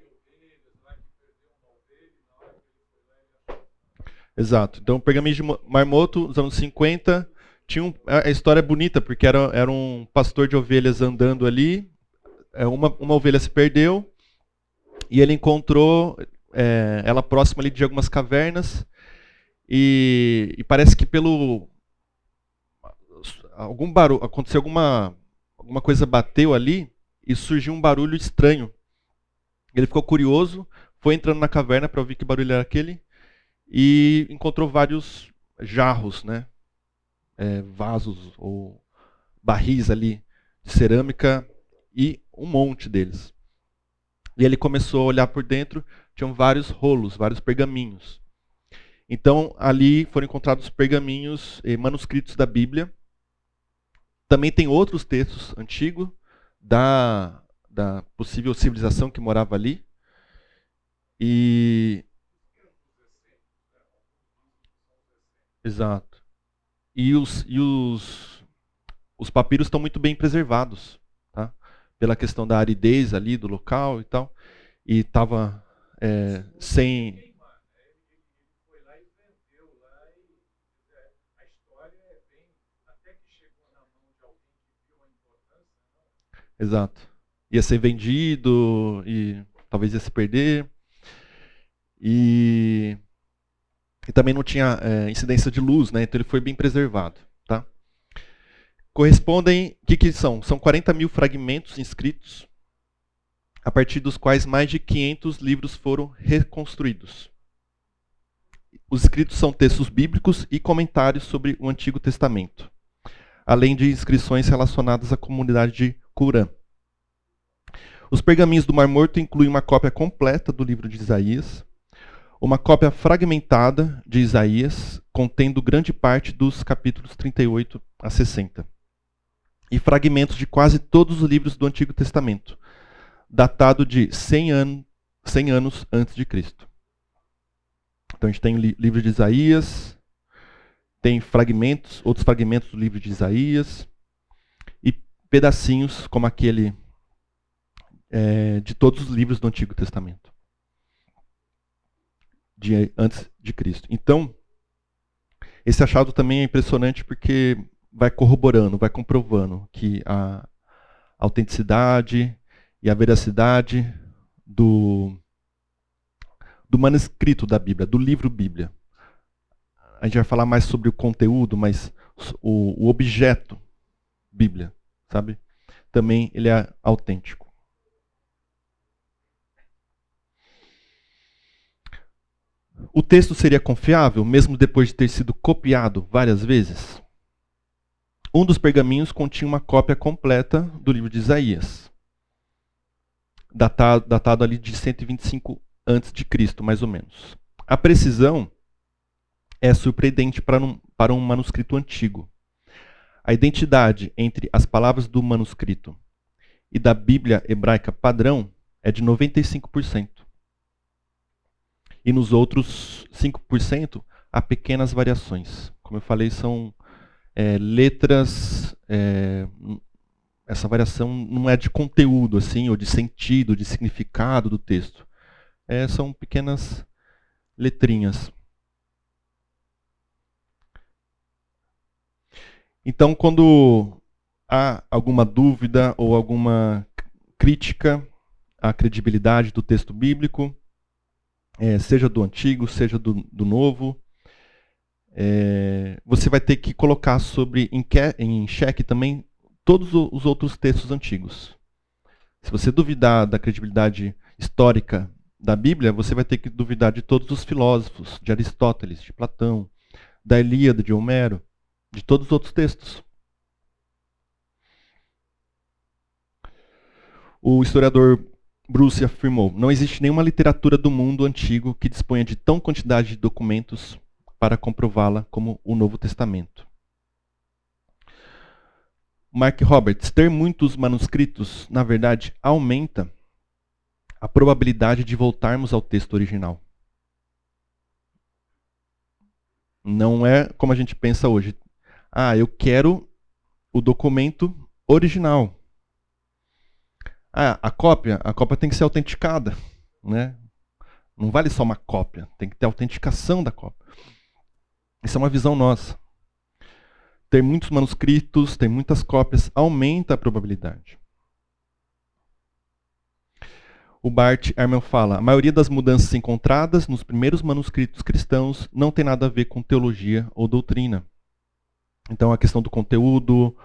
Exato. Então, Pergaminho de Marmoto, nos anos 50, tinha um, a história é bonita, porque era, era um pastor de ovelhas andando ali, é, uma, uma ovelha se perdeu, e ele encontrou é, ela próxima ali de algumas cavernas, e, e parece que pelo algum barulho, aconteceu alguma alguma coisa bateu ali e surgiu um barulho estranho. Ele ficou curioso, foi entrando na caverna para ouvir que barulho era aquele e encontrou vários jarros, né? É, vasos ou barris ali de cerâmica e um monte deles. E ele começou a olhar por dentro, tinham vários rolos, vários pergaminhos. Então ali foram encontrados pergaminhos e manuscritos da Bíblia. Também tem outros textos antigos da, da possível civilização que morava ali. E Exato. E os, e os, os papiros estão muito bem preservados? Pela questão da aridez ali do local e tal. E estava é, sem. Exato. Ia ser vendido e talvez ia se perder. E e também não tinha é, incidência de luz, né? então ele foi bem preservado. Correspondem, o que, que são? São 40 mil fragmentos inscritos, a partir dos quais mais de 500 livros foram reconstruídos. Os escritos são textos bíblicos e comentários sobre o Antigo Testamento, além de inscrições relacionadas à comunidade de Curã. Os pergaminhos do Mar Morto incluem uma cópia completa do livro de Isaías, uma cópia fragmentada de Isaías, contendo grande parte dos capítulos 38 a 60, e fragmentos de quase todos os livros do Antigo Testamento, datado de 100, an 100 anos antes de Cristo. Então a gente tem o livro de Isaías, tem fragmentos, outros fragmentos do livro de Isaías, e pedacinhos como aquele é, de todos os livros do Antigo Testamento de antes de Cristo. Então, esse achado também é impressionante porque vai corroborando, vai comprovando que a autenticidade e a veracidade do, do manuscrito da Bíblia, do livro Bíblia. A gente vai falar mais sobre o conteúdo, mas o, o objeto Bíblia, sabe? Também ele é autêntico. O texto seria confiável, mesmo depois de ter sido copiado várias vezes? Um dos pergaminhos continha uma cópia completa do livro de Isaías, datado, datado ali de 125 a.C., mais ou menos. A precisão é surpreendente para um, para um manuscrito antigo. A identidade entre as palavras do manuscrito e da Bíblia hebraica padrão é de 95% e nos outros 5% há pequenas variações. Como eu falei, são é, letras. É, essa variação não é de conteúdo, assim, ou de sentido, de significado do texto. É, são pequenas letrinhas. Então, quando há alguma dúvida ou alguma crítica à credibilidade do texto bíblico, é, seja do antigo, seja do, do novo, é, você vai ter que colocar sobre em, em xeque também todos os outros textos antigos. Se você duvidar da credibilidade histórica da Bíblia, você vai ter que duvidar de todos os filósofos, de Aristóteles, de Platão, da Ilíada, de Homero, de todos os outros textos. O historiador Bruce afirmou: não existe nenhuma literatura do mundo antigo que disponha de tão quantidade de documentos para comprová-la como o Novo Testamento. Mark Roberts, ter muitos manuscritos, na verdade, aumenta a probabilidade de voltarmos ao texto original. Não é como a gente pensa hoje. Ah, eu quero o documento original. Ah, a cópia, a cópia tem que ser autenticada, né? Não vale só uma cópia, tem que ter autenticação da cópia. Isso é uma visão nossa. Ter muitos manuscritos, ter muitas cópias aumenta a probabilidade. O Bart Ehrman fala: a maioria das mudanças encontradas nos primeiros manuscritos cristãos não tem nada a ver com teologia ou doutrina. Então a questão do conteúdo,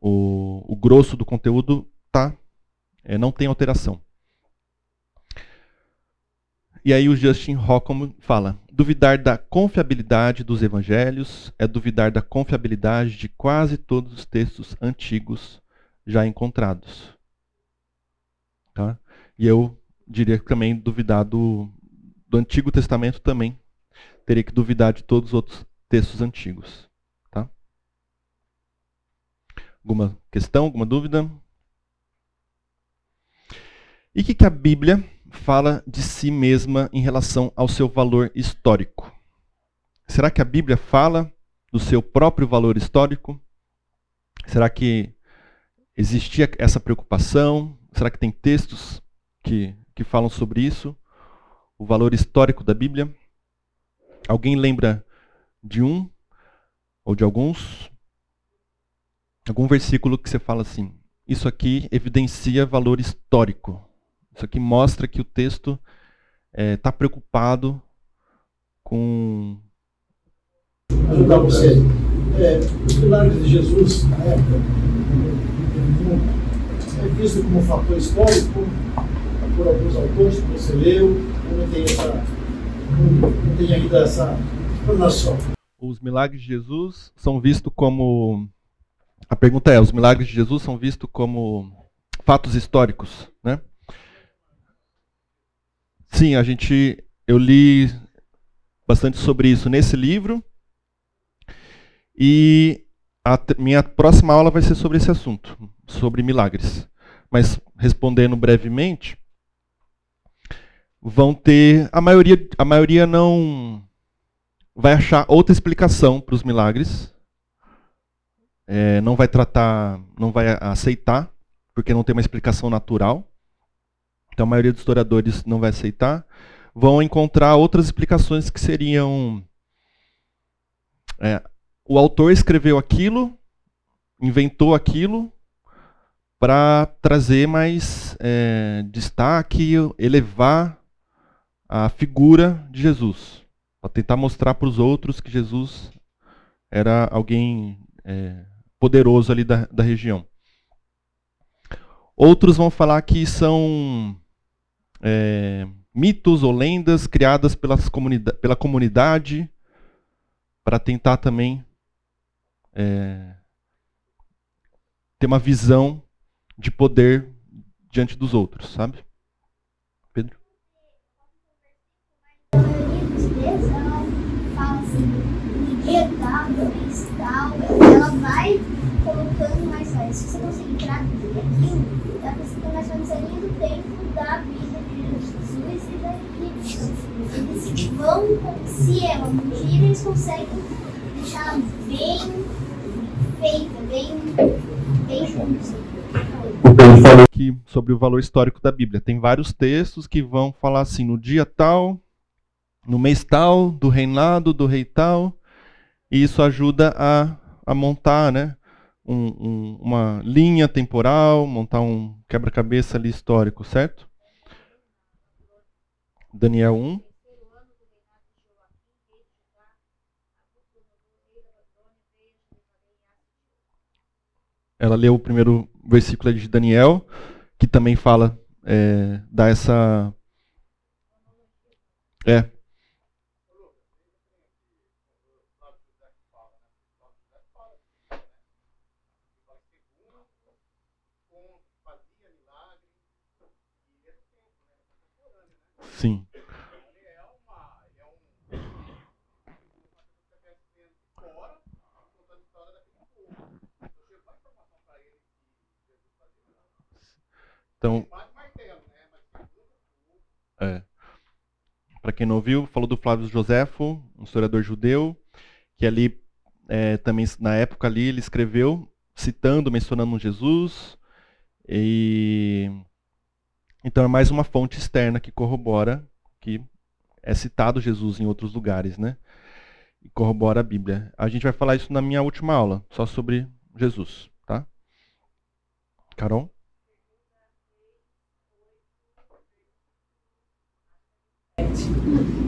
o, o grosso do conteúdo tá é, não tem alteração. E aí o Justin Rockham fala: duvidar da confiabilidade dos evangelhos é duvidar da confiabilidade de quase todos os textos antigos já encontrados. Tá? E eu diria que também duvidar do, do Antigo Testamento também teria que duvidar de todos os outros textos antigos. Tá? Alguma questão, alguma dúvida? E o que, que a Bíblia fala de si mesma em relação ao seu valor histórico? Será que a Bíblia fala do seu próprio valor histórico? Será que existia essa preocupação? Será que tem textos que, que falam sobre isso? O valor histórico da Bíblia? Alguém lembra de um ou de alguns? Algum versículo que você fala assim: isso aqui evidencia valor histórico. Isso aqui mostra que o texto está é, tá preocupado com. Ajudar você. É, os milagres de Jesus, na época, é visto como um fator histórico por alguns autores que você leu, não tem, essa, não, não tem ainda essa explanação. Os milagres de Jesus são vistos como. A pergunta é: os milagres de Jesus são vistos como fatos históricos, né? Sim, a gente eu li bastante sobre isso nesse livro. E a minha próxima aula vai ser sobre esse assunto, sobre milagres. Mas respondendo brevemente, vão ter a maioria a maioria não vai achar outra explicação para os milagres. É, não vai tratar, não vai aceitar, porque não tem uma explicação natural então a maioria dos historiadores não vai aceitar, vão encontrar outras explicações que seriam. É, o autor escreveu aquilo, inventou aquilo, para trazer mais é, destaque, elevar a figura de Jesus, para tentar mostrar para os outros que Jesus era alguém é, poderoso ali da, da região. Outros vão falar que são é, mitos ou lendas criadas pelas comunida pela comunidade para tentar também é, ter uma visão de poder diante dos outros, sabe? Pedro? Assim, ela vai colocando mais. Se você conseguir traduzir aquilo, dá para você ter mais ou menos a linha do tempo da vida eles vão, se é uma mentira, eles conseguem deixar bem feita, bem, bem aqui sobre o valor histórico da Bíblia. Tem vários textos que vão falar assim, no dia tal, no mês tal, do reinado, do rei tal, e isso ajuda a, a montar, né? Um, um, uma linha temporal, montar um quebra-cabeça ali histórico, certo? Daniel 1. Ela leu o primeiro versículo de Daniel, que também fala, é, dá essa. É, Sim. Então, é. Para quem não ouviu, falou do Flávio Joséfo, um historiador judeu, que ali é, também na época ali ele escreveu citando, mencionando Jesus e então é mais uma fonte externa que corrobora que é citado Jesus em outros lugares, né? E corrobora a Bíblia. A gente vai falar isso na minha última aula, só sobre Jesus, tá? Carol?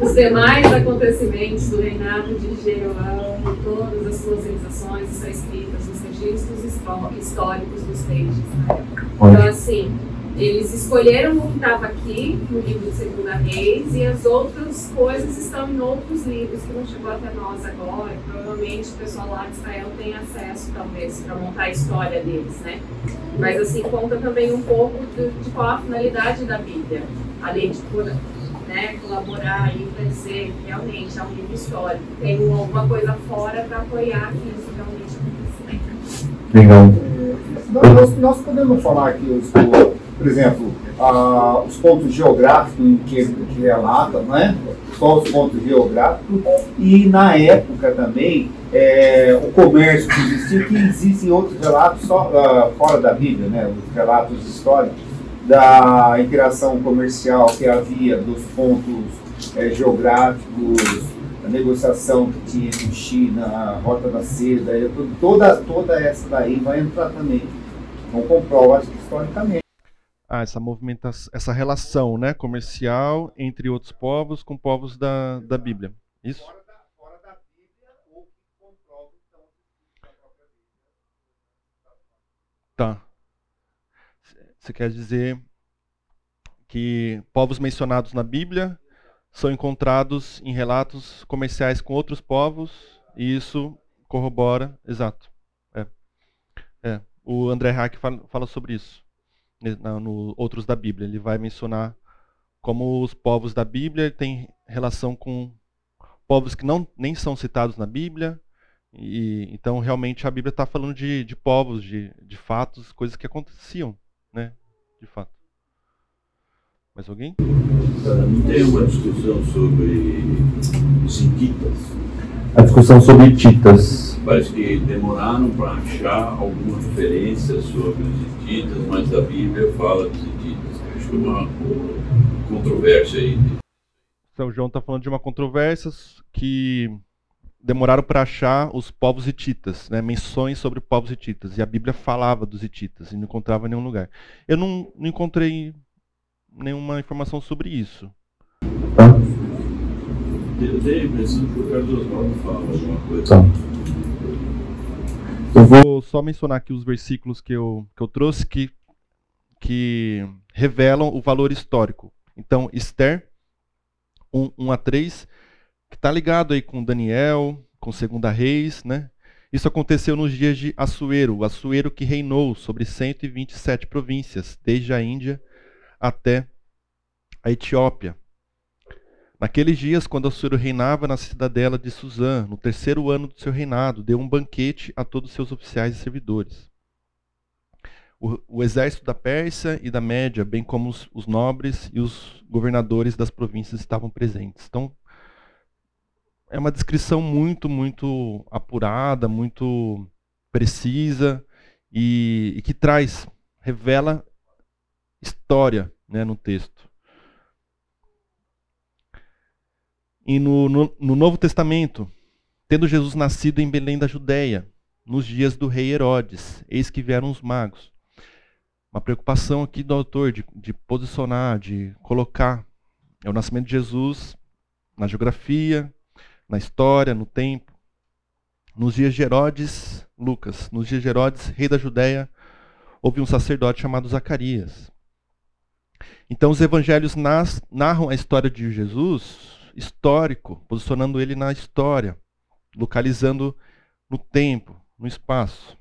Os demais acontecimentos do reinado de Jeroboão e todas as suas realizações estão escritas nos registros históricos dos reis de Israel. Então, assim, eles escolheram o que estava aqui, no livro de Segunda Reis, e as outras coisas estão em outros livros que não chegou até nós agora. Provavelmente o pessoal lá de Israel tem acesso, talvez, para montar a história deles, né? Mas, assim, conta também um pouco de, de qual a finalidade da Bíblia, além de né, colaborar e para dizer que realmente é um livro histórico. Tem alguma coisa fora para apoiar que isso realmente aconteceu. Legal. Nós, nós podemos falar que os por exemplo, ah, os pontos geográficos em que, que relatam, né? só os pontos geográficos, e na época também é, o comércio que existia, que existem outros relatos só, ah, fora da Bíblia, né? os relatos históricos da interação comercial que havia dos pontos é, geográficos, a negociação que tinha entre China, a Rota da Seda, toda, toda essa daí vai entrar também. Então comprova historicamente ah, essa movimentação, essa relação né, comercial entre outros povos com povos da, da Bíblia. Isso? Tá. Você quer dizer que povos mencionados na Bíblia são encontrados em relatos comerciais com outros povos e isso corrobora, exato. É. É. O André Hack fala, fala sobre isso no outros da Bíblia. Ele vai mencionar como os povos da Bíblia têm relação com povos que não nem são citados na Bíblia. E, então, realmente, a Bíblia está falando de, de povos, de, de fatos, coisas que aconteciam, né? De fato. Mais alguém? Tem uma discussão sobre os hititas? A discussão sobre hititas. Parece que demoraram para achar alguma referência sobre os hititas, mas a Bíblia fala dos hititas. Acho que é uma controvérsia aí. São João está falando de uma controvérsia que demoraram para achar os povos hititas, né, menções sobre povos hititas. E a Bíblia falava dos hititas e não encontrava em nenhum lugar. Eu não, não encontrei nenhuma informação sobre isso. Eu Tá. Eu vou só mencionar aqui os versículos que eu, que eu trouxe que, que revelam o valor histórico. Então, Esther 1, 1 a 3, que está ligado aí com Daniel, com Segunda Reis, né? Isso aconteceu nos dias de Assuero, o Assuero que reinou sobre 127 províncias, desde a Índia até a Etiópia. Naqueles dias, quando Assuro reinava na cidadela de Suzã, no terceiro ano do seu reinado, deu um banquete a todos os seus oficiais e servidores. O, o exército da Pérsia e da Média, bem como os, os nobres e os governadores das províncias estavam presentes. Então, é uma descrição muito, muito apurada, muito precisa e, e que traz, revela história né, no texto. E no, no, no Novo Testamento, tendo Jesus nascido em Belém da Judéia, nos dias do rei Herodes, eis que vieram os magos. Uma preocupação aqui do autor de, de posicionar, de colocar é o nascimento de Jesus na geografia, na história, no tempo. Nos dias de Herodes, Lucas, nos dias de Herodes, rei da Judéia, houve um sacerdote chamado Zacarias. Então os evangelhos nas, narram a história de Jesus histórico, posicionando ele na história, localizando no tempo, no espaço.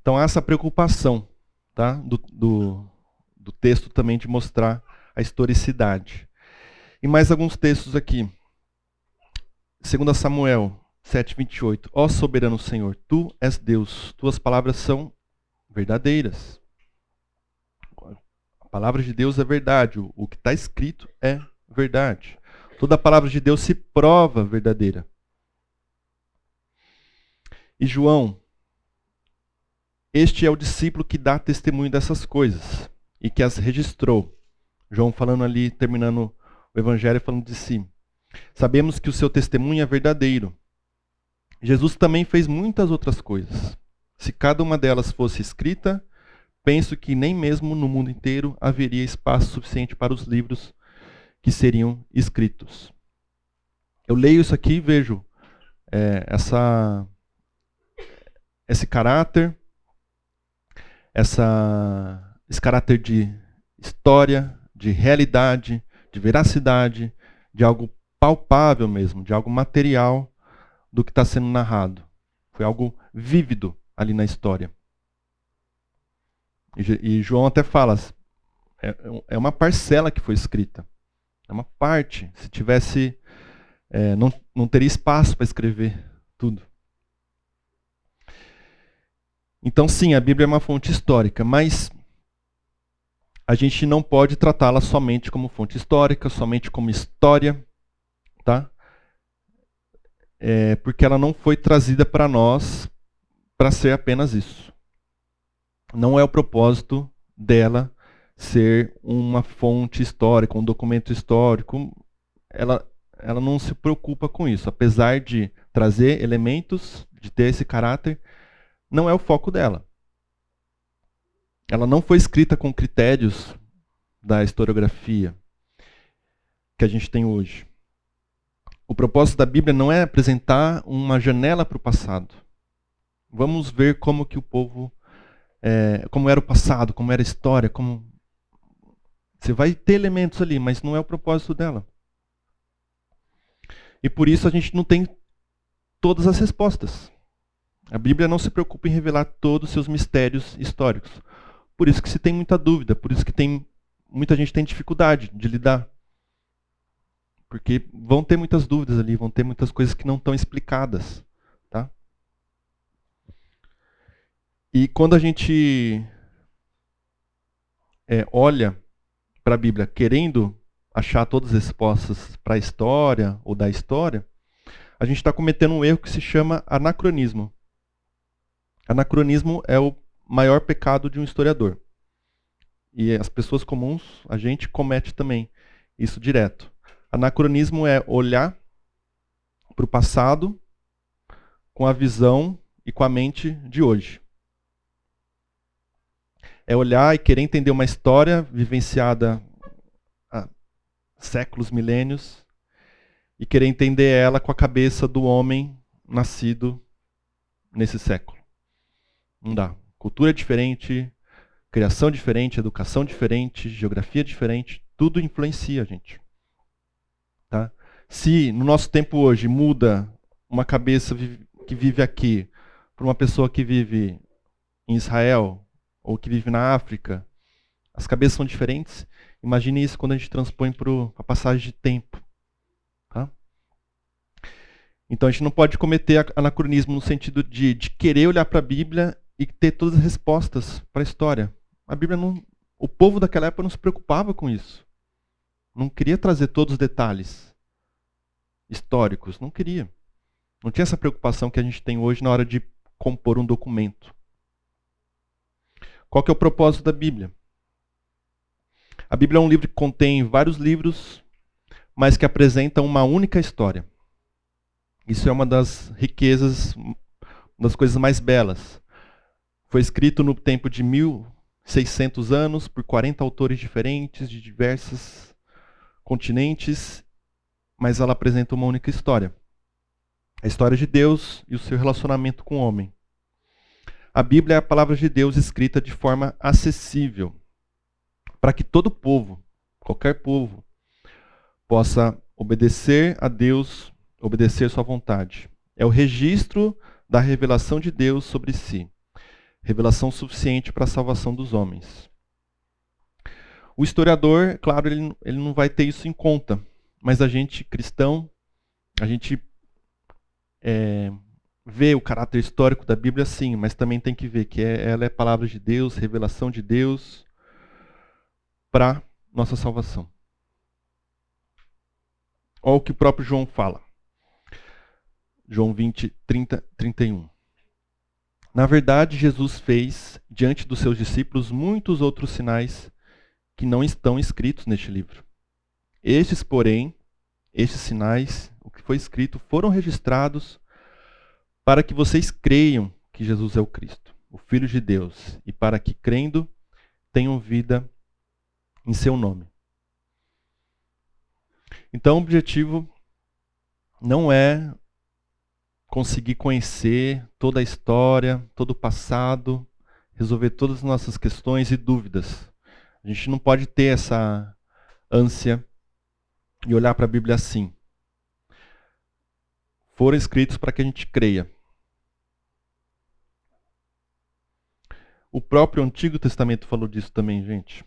Então há essa preocupação tá? do, do, do texto também de mostrar a historicidade. E mais alguns textos aqui. 2 Samuel 7,28. Ó soberano Senhor, tu és Deus, tuas palavras são verdadeiras. A palavra de Deus é verdade, o que está escrito é verdade. Toda a palavra de Deus se prova verdadeira. E João, este é o discípulo que dá testemunho dessas coisas e que as registrou. João falando ali, terminando o evangelho, falando de si. Sabemos que o seu testemunho é verdadeiro. Jesus também fez muitas outras coisas. Se cada uma delas fosse escrita, penso que nem mesmo no mundo inteiro haveria espaço suficiente para os livros que seriam escritos. Eu leio isso aqui e vejo é, essa, esse caráter, essa esse caráter de história, de realidade, de veracidade, de algo palpável mesmo, de algo material do que está sendo narrado. Foi algo vívido ali na história. E, João até fala, é, é, uma parcela que foi escrita. É uma parte. Se tivesse. É, não, não teria espaço para escrever tudo. Então, sim, a Bíblia é uma fonte histórica, mas a gente não pode tratá-la somente como fonte histórica, somente como história, tá? É, porque ela não foi trazida para nós para ser apenas isso. Não é o propósito dela ser uma fonte histórica, um documento histórico. Ela, ela não se preocupa com isso. Apesar de trazer elementos, de ter esse caráter, não é o foco dela ela não foi escrita com critérios da historiografia que a gente tem hoje. O propósito da Bíblia não é apresentar uma janela para o passado. Vamos ver como que o povo, é, como era o passado, como era a história, como você vai ter elementos ali, mas não é o propósito dela. E por isso a gente não tem todas as respostas. A Bíblia não se preocupa em revelar todos os seus mistérios históricos. Por isso que se tem muita dúvida, por isso que tem muita gente tem dificuldade de lidar. Porque vão ter muitas dúvidas ali, vão ter muitas coisas que não estão explicadas, tá? E quando a gente é, olha para a Bíblia querendo achar todas as respostas para a história ou da história, a gente está cometendo um erro que se chama anacronismo. Anacronismo é o maior pecado de um historiador. E as pessoas comuns, a gente comete também isso direto. Anacronismo é olhar para o passado com a visão e com a mente de hoje. É olhar e querer entender uma história vivenciada há séculos, milênios, e querer entender ela com a cabeça do homem nascido nesse século. Não dá. Cultura diferente, criação diferente, educação diferente, geografia diferente, tudo influencia a gente. Tá? Se no nosso tempo hoje muda uma cabeça que vive aqui para uma pessoa que vive em Israel ou que vive na África, as cabeças são diferentes. Imagine isso quando a gente transpõe para a passagem de tempo. Tá? Então a gente não pode cometer anacronismo no sentido de, de querer olhar para a Bíblia e ter todas as respostas para a história. A Bíblia não. O povo daquela época não se preocupava com isso. Não queria trazer todos os detalhes históricos. Não queria. Não tinha essa preocupação que a gente tem hoje na hora de compor um documento. Qual que é o propósito da Bíblia? A Bíblia é um livro que contém vários livros, mas que apresentam uma única história. Isso é uma das riquezas, uma das coisas mais belas. Foi escrito no tempo de 1600 anos por 40 autores diferentes de diversos continentes, mas ela apresenta uma única história. A história de Deus e o seu relacionamento com o homem. A Bíblia é a palavra de Deus escrita de forma acessível, para que todo povo, qualquer povo, possa obedecer a Deus, obedecer sua vontade. É o registro da revelação de Deus sobre si. Revelação suficiente para a salvação dos homens. O historiador, claro, ele, ele não vai ter isso em conta, mas a gente cristão, a gente é, vê o caráter histórico da Bíblia sim, mas também tem que ver que é, ela é palavra de Deus, revelação de Deus para nossa salvação. Olha o que o próprio João fala. João 20, 30, 31. Na verdade, Jesus fez diante dos seus discípulos muitos outros sinais que não estão escritos neste livro. Estes, porém, estes sinais, o que foi escrito, foram registrados para que vocês creiam que Jesus é o Cristo, o Filho de Deus, e para que, crendo, tenham vida em seu nome. Então, o objetivo não é conseguir conhecer toda a história, todo o passado, resolver todas as nossas questões e dúvidas. A gente não pode ter essa ânsia e olhar para a Bíblia assim. Foram escritos para que a gente creia. O próprio Antigo Testamento falou disso também, gente.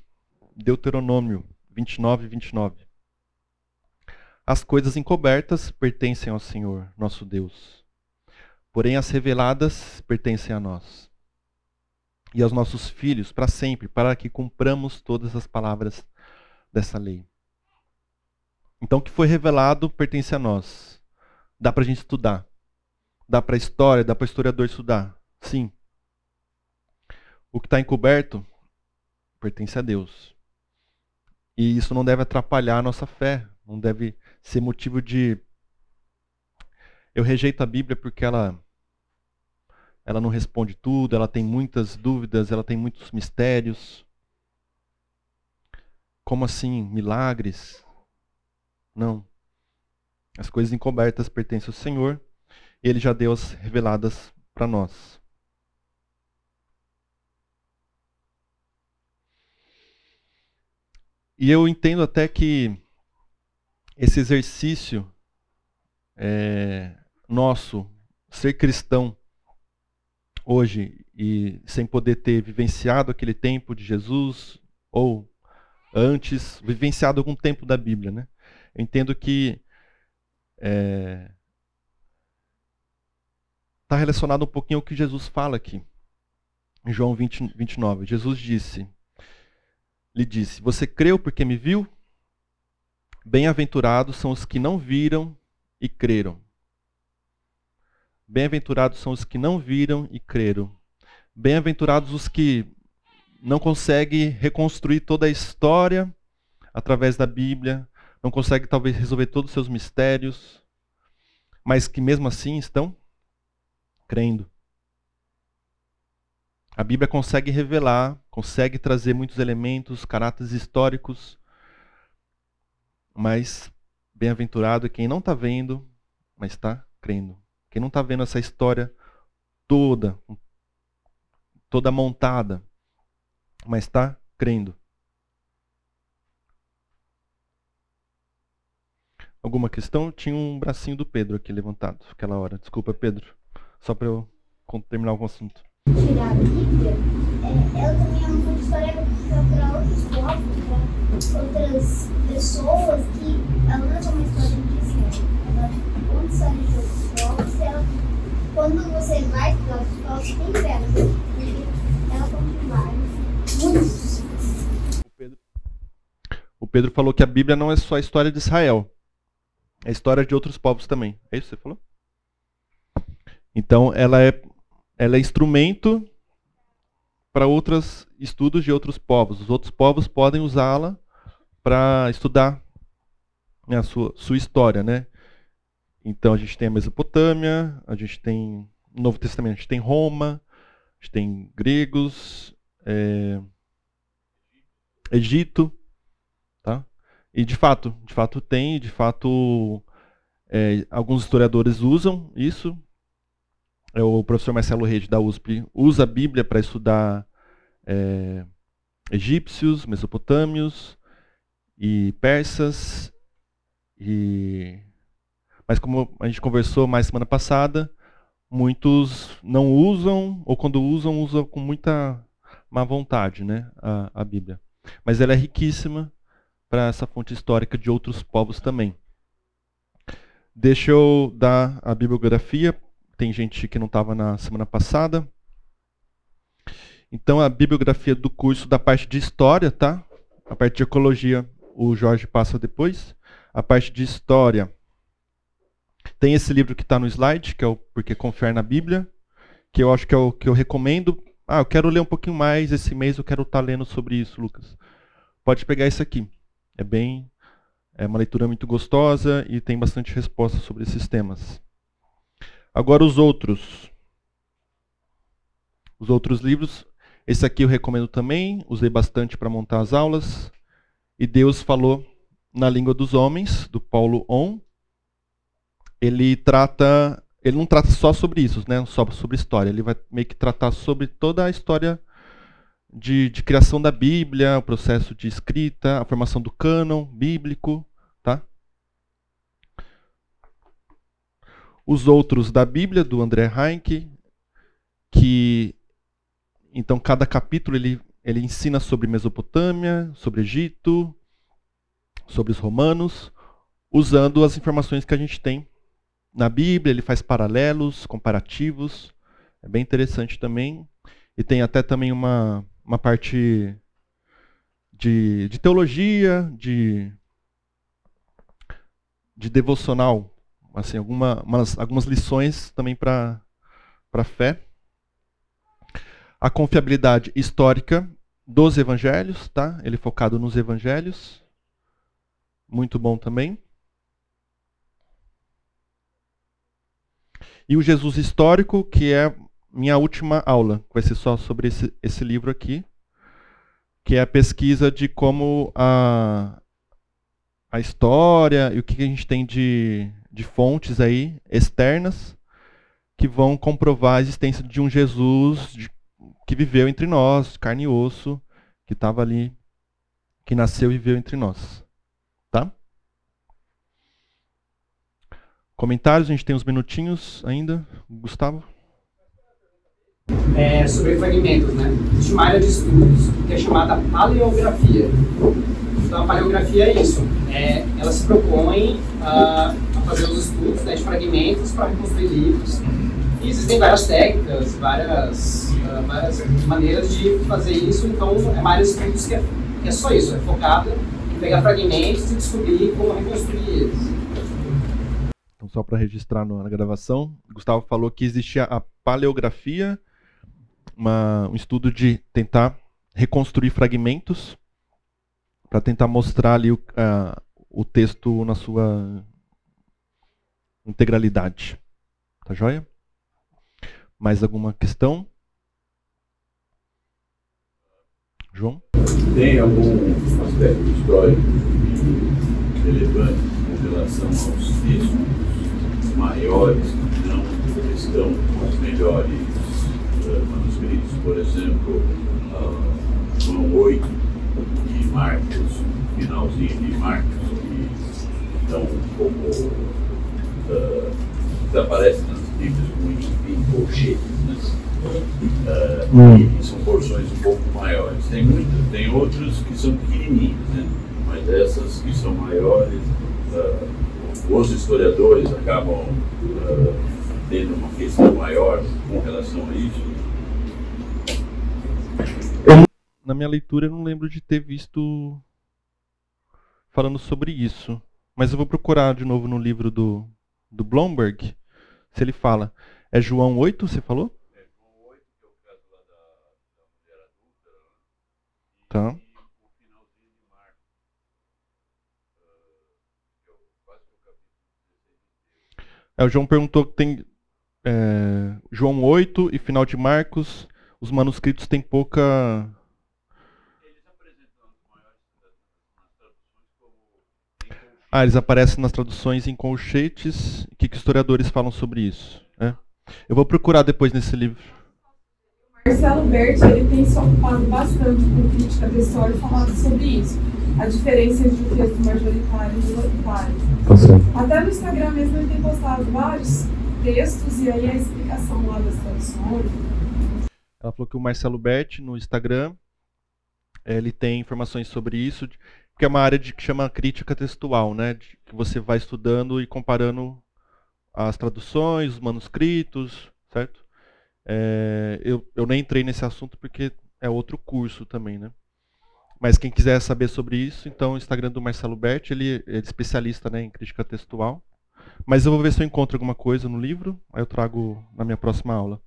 Deuteronômio 29, 29. As coisas encobertas pertencem ao Senhor, nosso Deus. Porém, as reveladas pertencem a nós e aos nossos filhos para sempre, para que cumpramos todas as palavras dessa lei. Então, o que foi revelado pertence a nós. Dá para a gente estudar. Dá para a história, dá para o historiador estudar. Sim. O que está encoberto pertence a Deus. E isso não deve atrapalhar a nossa fé, não deve ser motivo de eu rejeito a Bíblia porque ela ela não responde tudo, ela tem muitas dúvidas, ela tem muitos mistérios. Como assim, milagres? Não. As coisas encobertas pertencem ao Senhor, ele já deu as reveladas para nós. E eu entendo até que esse exercício é, nosso, ser cristão, hoje, e sem poder ter vivenciado aquele tempo de Jesus, ou antes, vivenciado algum tempo da Bíblia, né? Eu entendo que está é, tá relacionado um pouquinho ao que Jesus fala aqui, em João 20, 29. Jesus disse: lhe disse: Você creu porque me viu? Bem-aventurados são os que não viram e creram. Bem-aventurados são os que não viram e creram. Bem-aventurados os que não conseguem reconstruir toda a história através da Bíblia, não conseguem talvez resolver todos os seus mistérios, mas que mesmo assim estão crendo. A Bíblia consegue revelar, consegue trazer muitos elementos, caráteres históricos, mas bem-aventurado é quem não está vendo, mas está crendo. Quem não está vendo essa história toda, toda montada, mas está crendo. Alguma questão? Tinha um bracinho do Pedro aqui levantado aquela hora. Desculpa, Pedro. Só para eu terminar o assunto tirar a Bíblia, é, ela também é uma fonte histórica para outros povos, para outras pessoas, que ela não é só uma história de Israel. Ela conta história de outros povos e ela, quando você vai para outros povos, tem porque ela conta vários, muitos. O Pedro falou que a Bíblia não é só a história de Israel, é a história de outros povos também. É isso que você falou? Então, ela é ela é instrumento para outros estudos de outros povos. Os outros povos podem usá-la para estudar a sua, sua história, né? Então a gente tem a Mesopotâmia, a gente tem no Novo Testamento, a gente tem Roma, a gente tem gregos, é, Egito, tá? E de fato, de fato tem, de fato é, alguns historiadores usam isso. É, o professor Marcelo Reis da USP usa a Bíblia para estudar é, egípcios, mesopotâmios e persas. E... Mas como a gente conversou mais semana passada, muitos não usam, ou quando usam, usam com muita má vontade né, a, a Bíblia. Mas ela é riquíssima para essa fonte histórica de outros povos também. Deixa eu dar a bibliografia. Tem gente que não estava na semana passada. Então, a bibliografia do curso da parte de história, tá? A parte de ecologia, o Jorge passa depois. A parte de história, tem esse livro que está no slide, que é o Porque Confiar na Bíblia, que eu acho que é o que eu recomendo. Ah, eu quero ler um pouquinho mais esse mês, eu quero estar tá lendo sobre isso, Lucas. Pode pegar esse aqui. É bem é uma leitura muito gostosa e tem bastante resposta sobre esses temas. Agora os outros. Os outros livros. Esse aqui eu recomendo também, usei bastante para montar as aulas. E Deus falou na língua dos homens, do Paulo On. Ele trata, ele não trata só sobre isso, né? Só sobre história. Ele vai meio que tratar sobre toda a história de, de, criação da Bíblia, o processo de escrita, a formação do cânon bíblico, tá? Os outros da Bíblia, do André Heinck, que então cada capítulo ele, ele ensina sobre Mesopotâmia, sobre Egito, sobre os romanos, usando as informações que a gente tem na Bíblia, ele faz paralelos, comparativos, é bem interessante também. E tem até também uma uma parte de, de teologia, de, de devocional, assim, alguma, umas, algumas lições também para a fé. A confiabilidade histórica dos evangelhos, tá? Ele focado nos evangelhos. Muito bom também. E o Jesus histórico, que é minha última aula vai ser só sobre esse, esse livro aqui, que é a pesquisa de como a, a história e o que a gente tem de, de fontes aí externas que vão comprovar a existência de um Jesus de, que viveu entre nós, carne e osso, que estava ali, que nasceu e viveu entre nós. Tá? Comentários, a gente tem uns minutinhos ainda. Gustavo? é, sobre fragmentos, né? Existe uma área de estudos que é chamada paleografia. Então, a paleografia é isso. É, ela se propõe a, fazer os estudos né, de fragmentos para reconstruir livros. E existem várias técnicas, várias, uh, várias maneiras de fazer isso. Então, é de estudos que é, que é só isso. É focada em pegar fragmentos e descobrir como reconstruir eles. Então, só para registrar na gravação, Gustavo falou que existia a paleografia uma, um estudo de tentar reconstruir fragmentos para tentar mostrar ali o, uh, o texto na sua integralidade. Tá joia? Mais alguma questão? João? Tem algum aspecto histórico relevante com relação aos textos maiores que não estão os melhores manuscritos, por exemplo, uh, João 8 e Marcos, finalzinho de Marcos, que estão pouco. Uh, desaparecem nas Bíblias como em colchetes, né? Uh, hum. e são porções um pouco maiores. Tem muitas, tem outros que são pequenininhos, né? mas essas que são maiores, uh, os historiadores acabam uh, tendo uma questão maior com relação a isso na minha leitura eu não lembro de ter visto falando sobre isso. Mas eu vou procurar de novo no livro do, do Blomberg, se ele fala. É João 8, você falou? É João 8, que é o caso lá da, da mulher adulta. Tá. É, o João perguntou que tem é, João 8 e final de Marcos, os manuscritos têm pouca. Ah, eles aparecem nas traduções em colchetes. O que, que historiadores falam sobre isso? É. Eu vou procurar depois nesse livro. Marcelo Berti ele tem se ocupado bastante com crítica textual e falado sobre isso. A diferença entre o texto majoritário e o minoritário. Tá Até no Instagram mesmo ele tem postado vários textos e aí a explicação lá das traduções. Ela falou que o Marcelo Berti no Instagram ele tem informações sobre isso, que é uma área de, que chama crítica textual, né? De, que você vai estudando e comparando as traduções, os manuscritos, certo? É, eu, eu nem entrei nesse assunto porque é outro curso também, né? Mas quem quiser saber sobre isso, então o Instagram do Marcelo Berti, ele, ele é especialista né, em crítica textual. Mas eu vou ver se eu encontro alguma coisa no livro, aí eu trago na minha próxima aula.